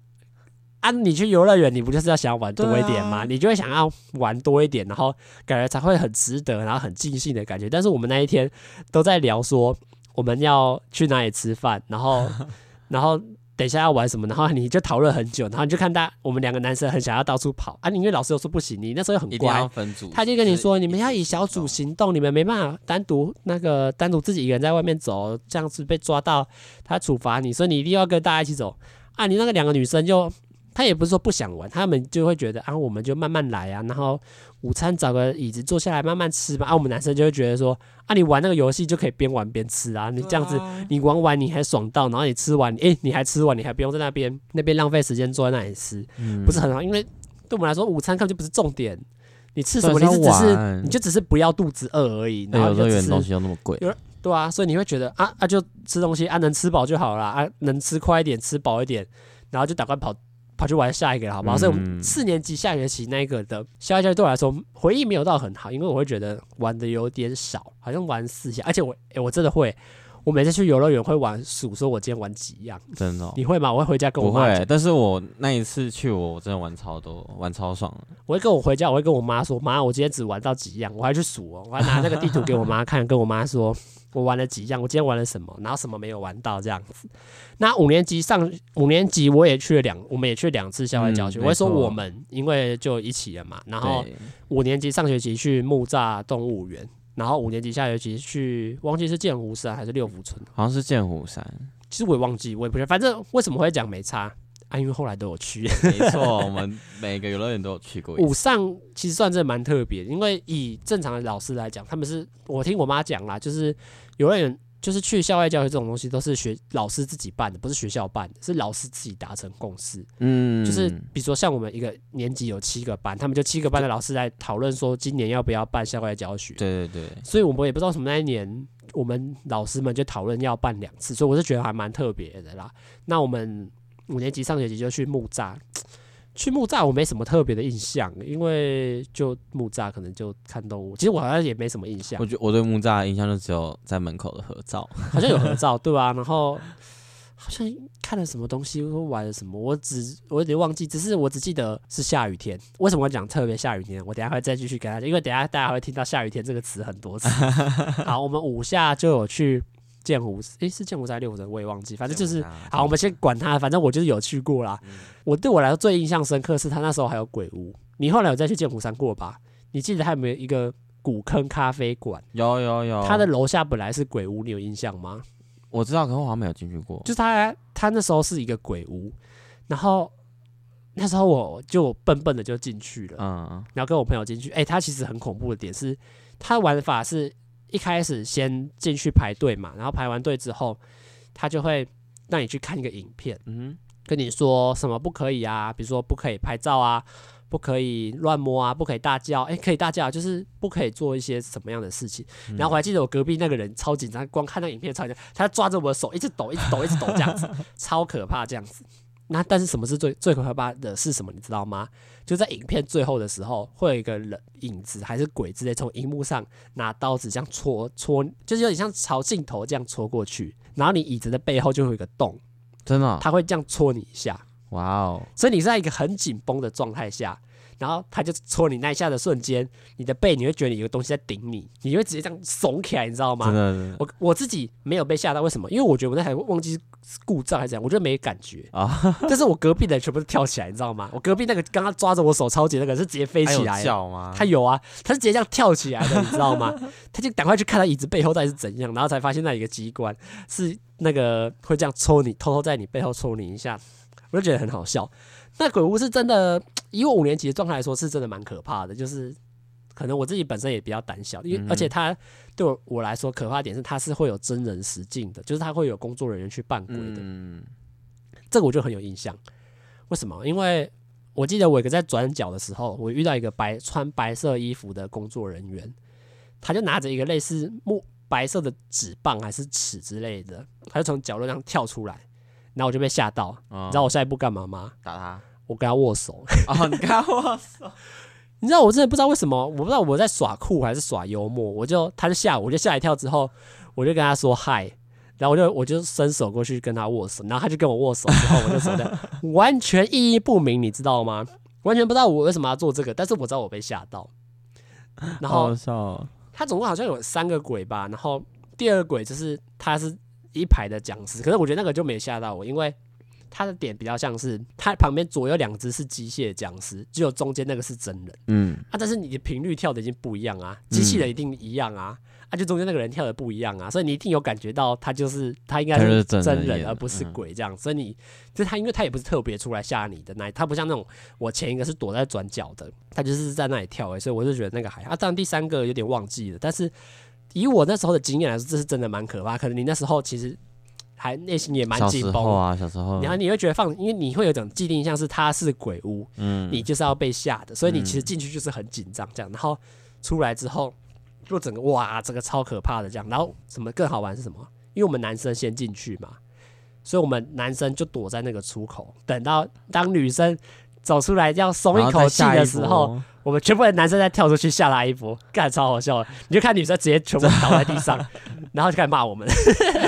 啊，你去游乐园，你不就是要想要玩多一点吗？啊、你就会想要玩多一点，然后感觉才会很值得，然后很尽兴的感觉。但是我们那一天都在聊说我们要去哪里吃饭，然后，(laughs) 然后。等一下要玩什么？然后你就讨论很久，然后你就看他，我们两个男生很想要到处跑啊！因为老师又说不行，你那时候又很乖，他就跟你说，你们要以小组行动，你们没办法单独那个单独自己一个人在外面走，这样子被抓到，他处罚你，所以你一定要跟大家一起走啊！你那个两个女生就。他也不是说不想玩，他们就会觉得啊，我们就慢慢来啊，然后午餐找个椅子坐下来慢慢吃吧。啊，我们男生就会觉得说啊，你玩那个游戏就可以边玩边吃啊，你这样子你玩完你还爽到，然后你吃完，诶，你还吃完，你还不用在那边那边浪费时间坐在那里吃，不是很好？因为对我们来说，午餐根本就不是重点，你吃什么你是只是你就只是不要肚子饿而已。然后游乐园东西又那么贵，对啊，所以你会觉得啊啊，就吃东西啊，能吃饱就好了啊，能吃快一点，吃饱一点，然后就赶快跑。跑去玩下一个了，好不好？嗯、所以我们四年级下学期那个的下一届对我来说回忆没有到很好，因为我会觉得玩的有点少，好像玩四下，而且我我真的会，我每次去游乐园会玩数，说我今天玩几样，真的、哦？你会吗？我会回家跟我妈。不会，但是我那一次去，我真的玩超多，玩超爽。我会跟我回家，我会跟我妈说，妈，我今天只玩到几样，我还去数哦，我还拿那个地图给我妈看，跟我妈说。我玩了几样，我今天玩了什么，然后什么没有玩到这样子。那五年级上五年级我也去了两，我们也去了两次校外教学。嗯、我会说我们，因为就一起了嘛。然后五年级上学期去木栅动物园，然后五年级下学期去，忘记是剑湖山还是六福村，好像是剑湖山。其实我也忘记，我也不知道。反正为什么会讲没差啊？因为后来都有去。(laughs) 没错，我们每个游乐园都有去过。五上其实算是蛮特别，因为以正常的老师来讲，他们是我听我妈讲啦，就是。游乐园就是去校外教学这种东西，都是学老师自己办的，不是学校办的，是老师自己达成共识。嗯，就是比如说像我们一个年级有七个班，他们就七个班的老师来讨论说今年要不要办校外教学。对对对。所以我们也不知道什么那一年，我们老师们就讨论要办两次，所以我是觉得还蛮特别的啦。那我们五年级上学期就去木栅。去木栅我没什么特别的印象，因为就木栅可能就看动物，其实我好像也没什么印象。我觉我对木栅的印象就只有在门口的合照，好像有合照对吧、啊？然后好像看了什么东西，或玩了什么，我只我有点忘记，只是我只记得是下雨天。为什么我讲特别下雨天？我等下会再继续跟大家讲，因为等下大家会听到下雨天这个词很多次。(laughs) 好，我们五下就有去。剑湖，诶、欸，是剑湖山六湖山，我也忘记，反正就是好，我们先管他，反正我就是有去过啦。嗯、我对我来说最印象深刻是他那时候还有鬼屋。你后来有再去剑湖山过吧？你记得他有没有一个古坑咖啡馆？有有有。他的楼下本来是鬼屋，你有印象吗？我知道，可是我好像没有进去过。就是他，他那时候是一个鬼屋，然后那时候我就笨笨的就进去了，嗯，然后跟我朋友进去。诶、欸，他其实很恐怖的点是，他玩法是。一开始先进去排队嘛，然后排完队之后，他就会让你去看一个影片，嗯，跟你说什么不可以啊，比如说不可以拍照啊，不可以乱摸啊，不可以大叫，哎，可以大叫，就是不可以做一些什么样的事情。然后我还记得我隔壁那个人超紧张，光看那影片超紧张，他抓着我的手一直抖，一直抖，一直抖这样子，(laughs) 超可怕这样子。那但是什么是最最可怕的是什么？你知道吗？就在影片最后的时候，会有一个人影子还是鬼之类，从荧幕上拿刀子这样戳戳，就是有点像朝镜头这样戳过去，然后你椅子的背后就会有一个洞，真的，他会这样戳你一下。哇哦！所以你在一个很紧绷的状态下，然后他就戳你那一下的瞬间，你的背你会觉得有个东西在顶你，你会直接这样耸起来，你知道吗？我我自己没有被吓到，为什么？因为我觉得我那台忘记故障还是怎样，我觉得没感觉啊。但是我隔壁的全部都跳起来，你知道吗？我隔壁那个刚刚抓着我手超级那个是直接飞起来，他有啊，他是直接这样跳起来的，你知道吗？(laughs) 他就赶快去看他椅子背后到底是怎样，然后才发现那一个机关是那个会这样戳你，偷偷在你背后戳你一下，我就觉得很好笑。那鬼屋是真的，以我五年级的状态来说，是真的蛮可怕的。就是可能我自己本身也比较胆小，因为而且他对我我来说可怕点是，他是会有真人实境的，就是他会有工作人员去扮鬼的。嗯，这个我就很有印象。为什么？因为我记得我一个在转角的时候，我遇到一个白穿白色衣服的工作人员，他就拿着一个类似木白色的纸棒还是尺之类的，他就从角落上跳出来。然后我就被吓到，哦、你知道我下一步干嘛吗？打他，我跟他握手。(laughs) 哦，你跟他握手，(laughs) 你知道我真的不知道为什么，我不知道我在耍酷还是耍幽默，我就他就吓我，我就吓一跳之后，我就跟他说嗨，然后我就我就伸手过去跟他握手，然后他就跟我握手之后，我就说的完全意义不明，你知道吗？完全不知道我为什么要做这个，但是我知道我被吓到。然后他总共好像有三个鬼吧，然后第二个鬼就是他是。一排的讲师，可是我觉得那个就没吓到我，因为它的点比较像是它旁边左右两只是机械僵尸，只有中间那个是真人。嗯，啊，但是你的频率跳的已经不一样啊，机器人一定一样啊，嗯、啊，就中间那个人跳的不一样啊，所以你一定有感觉到他就是他应该是真人而不是鬼这样，所以你就他因为他也不是特别出来吓你的那，他不像那种我前一个是躲在转角的，他就是在那里跳、欸，所以我就觉得那个还啊，当然第三个有点忘记了，但是。以我那时候的经验来说，这是真的蛮可怕。可能你那时候其实还内心也蛮紧绷啊，小时候。然后你会觉得放，因为你会有种既定印象是它是鬼屋，嗯，你就是要被吓的，所以你其实进去就是很紧张这样。然后出来之后，就整个哇，这个超可怕的这样。然后什么更好玩是什么？因为我们男生先进去嘛，所以我们男生就躲在那个出口，等到当女生走出来要松一口气的时候。我们全部的男生在跳出去吓他一波，干超好笑的。你就看女生直接全部倒在地上，(laughs) 然后就开始骂我们，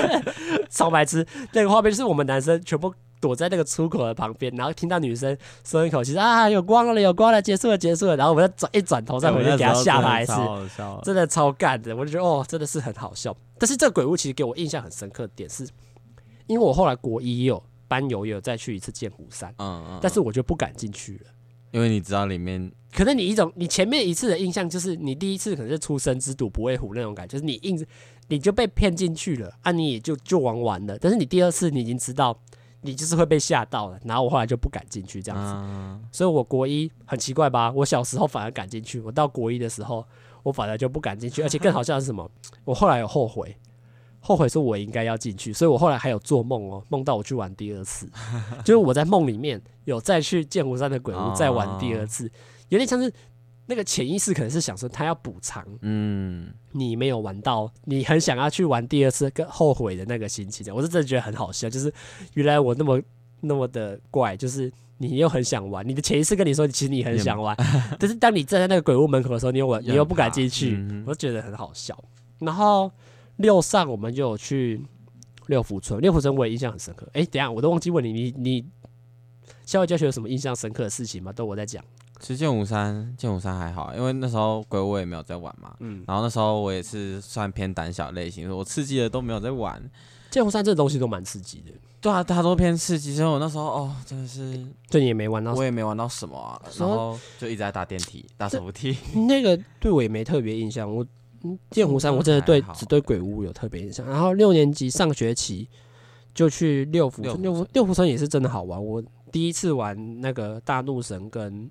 (laughs) 超白痴。那个画面就是我们男生全部躲在那个出口的旁边，然后听到女生松一口气啊，有光了，有光了，结束了，结束了。然后我们再转一转头再回去给他吓他一次，真的超干的。我就觉得哦，真的是很好笑。但是这个鬼屋其实给我印象很深刻的点是，因为我后来国一有班友也有再去一次剑湖山，嗯嗯，但是我就不敢进去了。因为你知道里面，可能你一种你前面一次的印象就是你第一次可能是出生之犊不畏虎那种感觉，就是你硬你就被骗进去了啊，你也就就玩完了。但是你第二次你已经知道你就是会被吓到了，然后我后来就不敢进去这样子。啊、所以我国一很奇怪吧？我小时候反而敢进去，我到国一的时候我反而就不敢进去，而且更好笑的是什么？我后来有后悔。后悔说，我应该要进去，所以我后来还有做梦哦，梦到我去玩第二次，(laughs) 就是我在梦里面有再去剑湖山的鬼屋再玩第二次，有点像是那个潜意识可能是想说他要补偿，嗯，你没有玩到，你很想要去玩第二次，更后悔的那个心情，我是真的觉得很好笑，就是原来我那么那么的怪，就是你又很想玩，你的潜意识跟你说，其实你很想玩，(laughs) 但是当你站在那个鬼屋门口的时候，你又玩你又不敢进去，我就觉得很好笑，然后。六上我们就有去六福村，六福村我也印象很深刻。哎、欸，等下我都忘记问你，你你校外教学有什么印象深刻的事情吗？都我在讲。其实剑湖山，剑湖山还好，因为那时候鬼屋也没有在玩嘛。嗯。然后那时候我也是算偏胆小类型，我刺激的都没有在玩。剑湖山这东西都蛮刺激的。对啊，大家都偏刺激。所以我那时候哦，真的是，对你也没玩到，我也没玩到什么啊。然后就一直在打电梯、打手扶梯。那个对我也没特别印象，我。剑湖山我真的对只对鬼屋有特别印象，然后六年级上学期就去六福村，六福六福村也是真的好玩。我第一次玩那个大怒神跟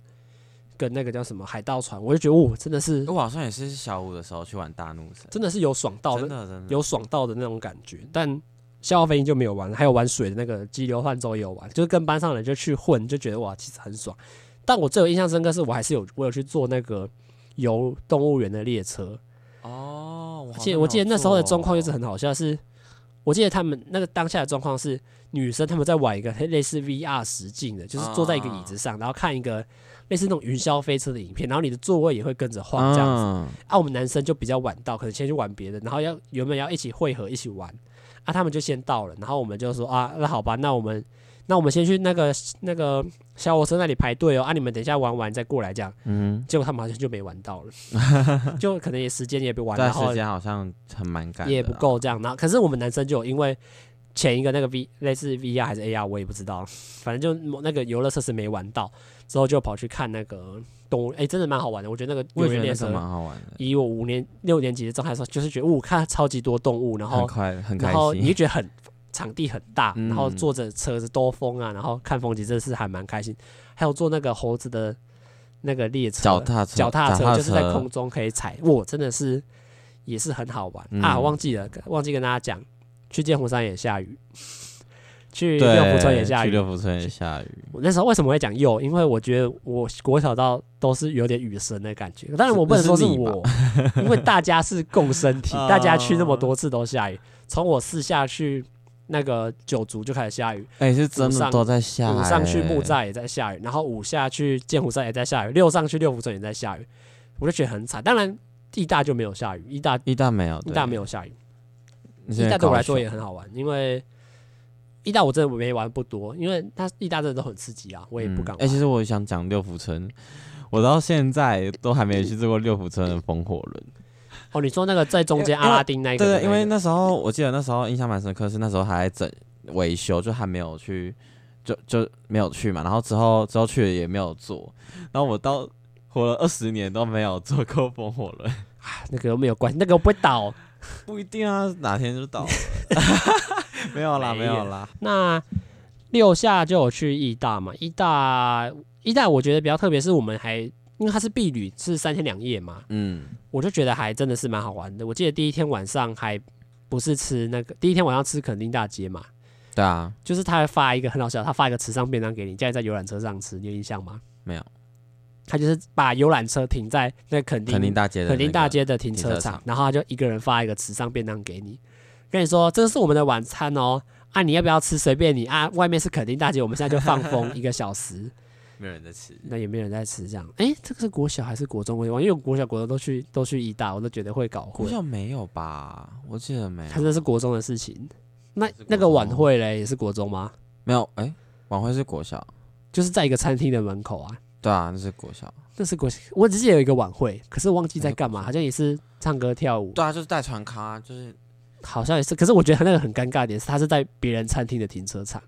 跟那个叫什么海盗船，我就觉得哦，真的是我好像也是小五的时候去玩大怒神，真的是有爽到的，有爽到的那种感觉。但笑傲飞鹰就没有玩，还有玩水的那个激流泛舟也有玩，就是跟班上人就去混，就觉得哇，其实很爽。但我最有印象深刻是我还是有我有去坐那个游动物园的列车。哦，而且我记得那时候的状况就是很好笑，是我记得他们那个当下的状况是女生他们在玩一个类似 VR 实境的，就是坐在一个椅子上，然后看一个类似那种云霄飞车的影片，然后你的座位也会跟着晃这样子。啊，我们男生就比较晚到，可能先去玩别的，然后要原本要一起汇合一起玩，啊，他们就先到了，然后我们就说啊，那好吧，那我们那我们先去那个那个小火车那里排队哦，啊，你们等一下玩完再过来这样。嗯，结果他们好像就没玩到了，(laughs) 就可能也时间也不玩，然后时间好像很蛮赶，也不够这样。然后可是我们男生就因为前一个那个 V 类似 VR 还是 AR，我也不知道，反正就那个游乐设施没玩到，之后就跑去看那个动物，哎、欸，真的蛮好玩的。我觉得那个游园列车蛮好玩的。以我五年六年级的状态说，就是觉得，哦，看超级多动物，然后很快很开心，然后你就觉得很。场地很大，然后坐着车子兜风啊，然后看风景，真的是还蛮开心。还有坐那个猴子的那个列车，脚踏车，脚踏车就是在空中可以踩，哇，真的是也是很好玩、嗯、啊！忘记了，忘记跟大家讲，去剑湖山也下雨，(laughs) 去六福村也下雨，去六福村也下雨。我那时候为什么会讲又？因为我觉得我国小到都是有点雨神的感觉，当然我不能说是我，是因为大家是共生体，(laughs) 大家去那么多次都下雨，从我四下去。那个九族就开始下雨，哎、欸，是真的都在下雨。五上去木寨也在下雨，然后五下去剑湖山也在下雨，六上去六福村也在下雨，我就觉得很惨。当然，义大就没有下雨，义大义大没有，义大没有下雨。义大对我来说也很好玩，因为义大我真的没玩不多，因为他义大真的都很刺激啊，我也不敢玩。哎、嗯欸，其实我想讲六福村，我到现在都还没去坐过六福村的风火轮。哦，你说那个在中间阿拉丁那个？对对，因为那时候我记得那时候印象蛮深刻，是那时候还在整维修，就还没有去，就就没有去嘛。然后之后之后去了也没有做。然后我到活了二十年都没有做过风火轮。(laughs) 啊，那个又没有关系，那个不会倒，(laughs) 不一定啊，哪天就倒了。(laughs) 没有啦，没有啦。那六下就有去义大嘛？义大义大，我觉得比较特别，是我们还。因为它是毕旅，是三天两夜嘛，嗯，我就觉得还真的是蛮好玩的。我记得第一天晚上还不是吃那个，第一天晚上吃垦丁大街嘛，对啊，就是他会发一个很好笑，他发一个池上便当给你，叫你在游览车上吃，你有印象吗？没有，他就是把游览车停在那垦丁垦丁大街的垦丁大街的停车场，然后他就一个人发一个池上便当给你，跟你说这是我们的晚餐哦，啊你要不要吃？随便你。啊，外面是垦丁大街，我们现在就放风一个小时。没有人在吃，那也没有人在吃这样。哎、欸，这个是国小还是国中？我因为国小、国中都去都去医大，我都觉得会搞混。国小没有吧？我记得没有。他这是国中的事情。那那个晚会嘞，也是国中吗？没有，哎、欸，晚会是国小，就是在一个餐厅的门口啊。对啊，那是国小，那是国小。我只记得有一个晚会，可是忘记在干嘛，好像也是唱歌跳舞。对啊，就是带传咖，就是好像也是。可是我觉得他那个很尴尬的点是，他是在别人餐厅的停车场。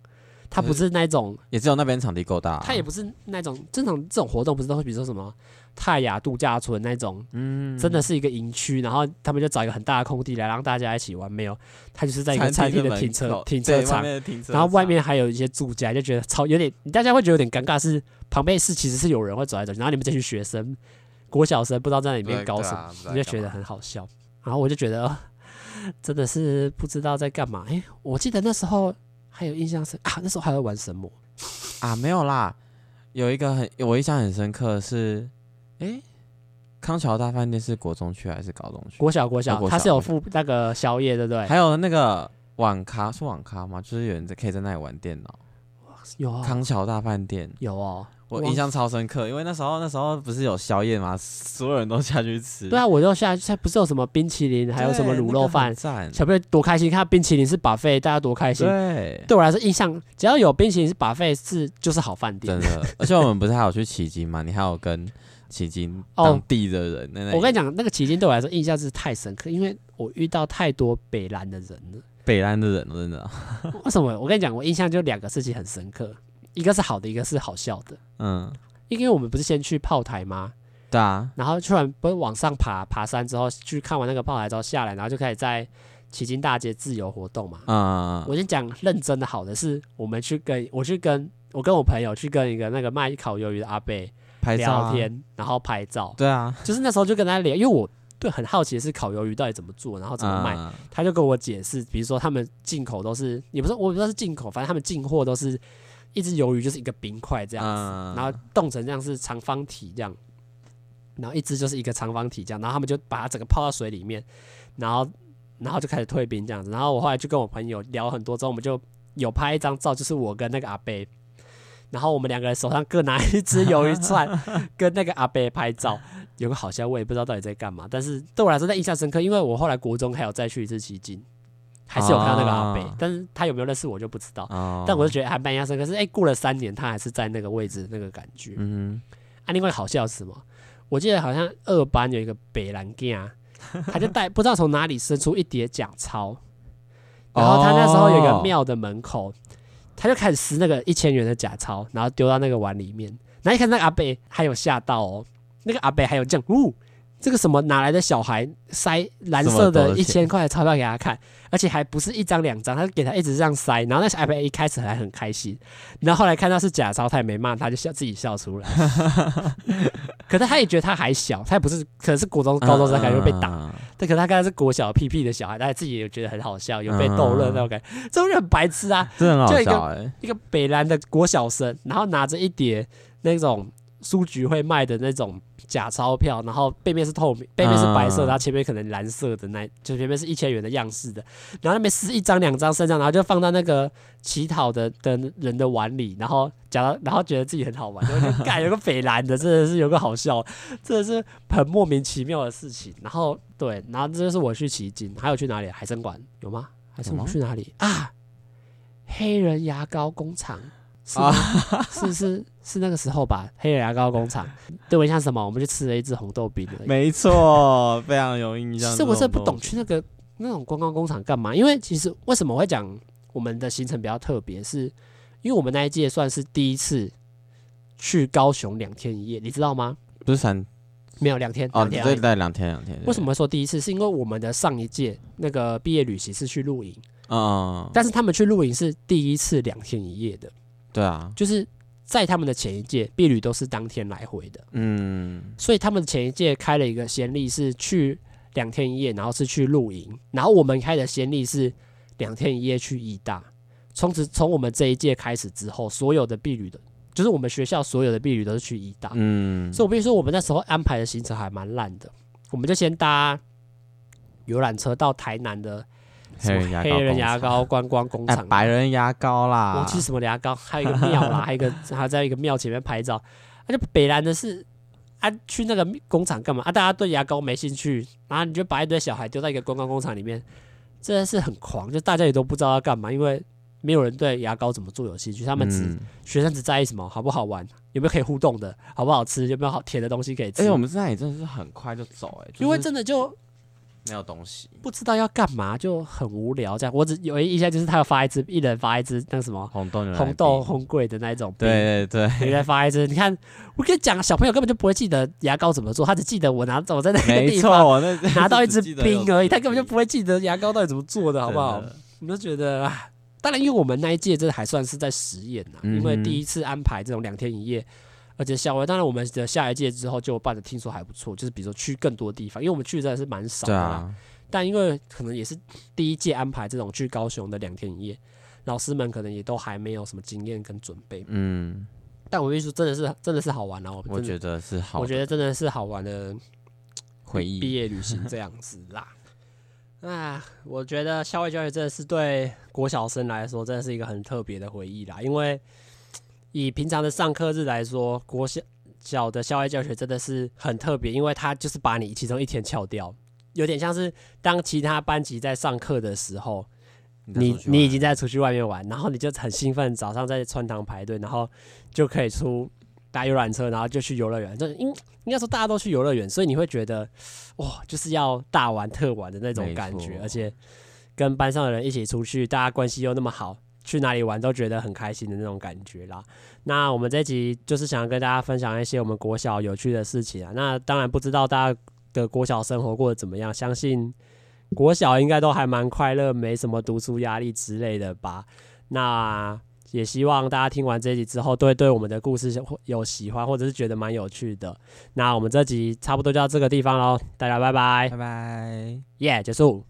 它不是那种，也只有那边场地够大。它也不是那种正常这种活动，不是都会比如说什么泰雅度假村那种，嗯，真的是一个营区，然后他们就找一个很大的空地来让大家一起玩。没有，它就是在一个餐厅的停车停车场，然后外面还有一些住家，就觉得超有点，大家会觉得有点尴尬。是旁边是其实是有人会走来走去，然后你们这群学生国小生不知道在里面搞什么，你就觉得很好笑。然后我就觉得真的是不知道在干嘛。哎，我记得那时候。还有印象深啊，那时候还在玩神魔啊，没有啦，有一个很我印象很深刻的是，哎、欸，康桥大饭店是国中去还是高中去？国小国小，它是有附那个宵夜，对不对？还有那个网咖是网咖吗？就是有人在可以在那里玩电脑。有啊，康桥大饭店有哦。我印象超深刻，因为那时候那时候不是有宵夜吗？所有人都下去吃。对啊，我就下去，不是有什么冰淇淋，还有什么卤肉饭，小朋友多开心！看冰淇淋是 buffet，大家多开心。对，对我来说印象，只要有冰淇淋是 buffet，是就是好饭店。真的，(laughs) 而且我们不是还有去旗津吗？你还有跟旗津当地的人。哦、我跟你讲，那个旗津对我来说印象是太深刻，因为我遇到太多北兰的人了。北兰的人真的？(laughs) 为什么？我跟你讲，我印象就两个事情很深刻。一个是好的，一个是好笑的。嗯，因为我们不是先去炮台吗？对啊。然后突然不是往上爬，爬山之后去看完那个炮台之后下来，然后就开始在旗津大街自由活动嘛。嗯。我先讲认真的好的是，我们去跟我去跟我跟我朋友去跟一个那个卖烤鱿鱼的阿伯聊天，啊、然后拍照。对啊。就是那时候就跟他聊，因为我对很好奇的是烤鱿鱼到底怎么做，然后怎么卖。嗯、他就跟我解释，比如说他们进口都是，也不是我不知道是进口，反正他们进货都是。一只鱿鱼就是一个冰块这样子，嗯、然后冻成这样是长方体这样，然后一只就是一个长方体这样，然后他们就把它整个泡到水里面，然后然后就开始退冰这样子，然后我后来就跟我朋友聊很多之后，我们就有拍一张照，就是我跟那个阿贝，然后我们两个人手上各拿一只鱿鱼串，(laughs) 跟那个阿伯拍照，有个好笑，我也不知道到底在干嘛，但是对我来说在印象深刻，因为我后来国中还有再去一次旗津。还是有看到那个阿伯，但是他有没有认识我就不知道。但我就觉得还蛮印象深刻。可是哎，过了三年，他还是在那个位置，那个感觉。嗯。啊，另外好笑是什么？我记得好像二班有一个北兰啊，(laughs) 他就带不知道从哪里伸出一叠假钞，然后他那时候有一个庙的门口，他就开始撕那个一千元的假钞，然后丢到那个碗里面。然后一看那个阿伯还有吓到哦，那个阿伯还有这样，呜。这个什么哪来的小孩塞蓝色的一千块的钞票给他看，而且还不是一张两张，他给他一直这样塞，然后那小孩 (laughs) 一开始还很开心，然后后来看到是假钞，他也没骂，他就笑自己笑出来。可是他也觉得他还小，他也不是可能是国中高中生，感觉被打。但可是他刚才是国小屁屁的小孩，他自己也觉得很好笑，有被逗乐那种感觉，这种人很白痴啊，真的很好笑。就一个一个北蓝的国小生，然后拿着一叠那种书局会卖的那种。假钞票，然后背面是透明，背面是白色，然后前面可能蓝色的那，就前面是一千元的样式的，然后那边撕一张两张三张，然后就放到那个乞讨的的人的碗里，然后假到，然后觉得自己很好玩，然后就干有个北蓝的，真的是有个好笑，真的是很莫名其妙的事情。然后对，然后这就是我去旗津，还有去哪里？海参馆有吗？还是我们去哪里啊？黑人牙膏工厂。是啊，(laughs) 是是是那个时候吧，黑人牙膏工厂。对我印象什么？我们就吃了一只红豆饼。没错，非常有印象。其实我是不懂去那个那种观光工厂干嘛，因为其实为什么我会讲我们的行程比较特别，是因为我们那一届算是第一次去高雄两天一夜，你知道吗？不是三，没有两天哦，对对，两天两天。为什么会说第一次？是因为我们的上一届那个毕业旅行是去露营，嗯，但是他们去露营是第一次两天一夜的。对啊，就是在他们的前一届婢旅都是当天来回的，嗯，所以他们的前一届开了一个先例是去两天一夜，然后是去露营，然后我们开的先例是两天一夜去义大。从此从我们这一届开始之后，所有的婢旅的，就是我们学校所有的婢旅都是去义大，嗯，所以我必须说我们那时候安排的行程还蛮烂的，我们就先搭游览车到台南的。黑人黑人牙膏观光工厂，白人牙膏啦，我去什么牙膏？还有一个庙啦，还有一个 (laughs) 还在一个庙前面拍照。而且北兰的是啊，去那个工厂干嘛啊？大家对牙膏没兴趣，然后你就把一堆小孩丢在一个观光工厂里面，真的是很狂。就大家也都不知道要干嘛，因为没有人对牙膏怎么做有兴趣。他们只、嗯、学生只在意什么好不好玩，有没有可以互动的，好不好吃，有没有好甜的东西可以吃。而且我们在那里真的是很快就走，哎，因为真的就。没有东西，不知道要干嘛，就很无聊。这样，我只有一印象就是他要发一支，一人发一支那个什么红豆红豆红桂的那一种。对对对，你再发一支。你看，我跟你讲，小朋友根本就不会记得牙膏怎么做，他只记得我拿走在那个地方，我那 (laughs) 拿到一支冰而已，(laughs) 他根本就不会记得牙膏到底怎么做的，好不好？你就觉得啊，当然，因为我们那一届真的还算是在实验呢，因为第一次安排这种两天一夜。而且校外，当然我们的下一届之后就办的，听说还不错，就是比如说去更多地方，因为我们去的真的是蛮少的啦。啊、但因为可能也是第一届安排这种去高雄的两天一夜，老师们可能也都还没有什么经验跟准备。嗯。但我跟你说，真的是真的是好玩啊！我我觉得是好，我觉得真的是好玩的回忆，毕业旅行这样子啦。啊，我觉得校外教育真的是对国小生来说，真的是一个很特别的回忆啦，因为。以平常的上课日来说，国小小的校外教学真的是很特别，因为它就是把你其中一天翘掉，有点像是当其他班级在上课的时候，你你，你已经在出去外面玩，然后你就很兴奋，早上在穿堂排队，然后就可以出搭游览车，然后就去游乐园。这应应该说大家都去游乐园，所以你会觉得哇，就是要大玩特玩的那种感觉，而且跟班上的人一起出去，大家关系又那么好。去哪里玩都觉得很开心的那种感觉啦。那我们这集就是想要跟大家分享一些我们国小有趣的事情啊。那当然不知道大家的国小生活过得怎么样，相信国小应该都还蛮快乐，没什么读书压力之类的吧。那也希望大家听完这集之后，对对我们的故事有喜欢，或者是觉得蛮有趣的。那我们这集差不多就到这个地方喽，大家拜拜，拜拜，耶，结束。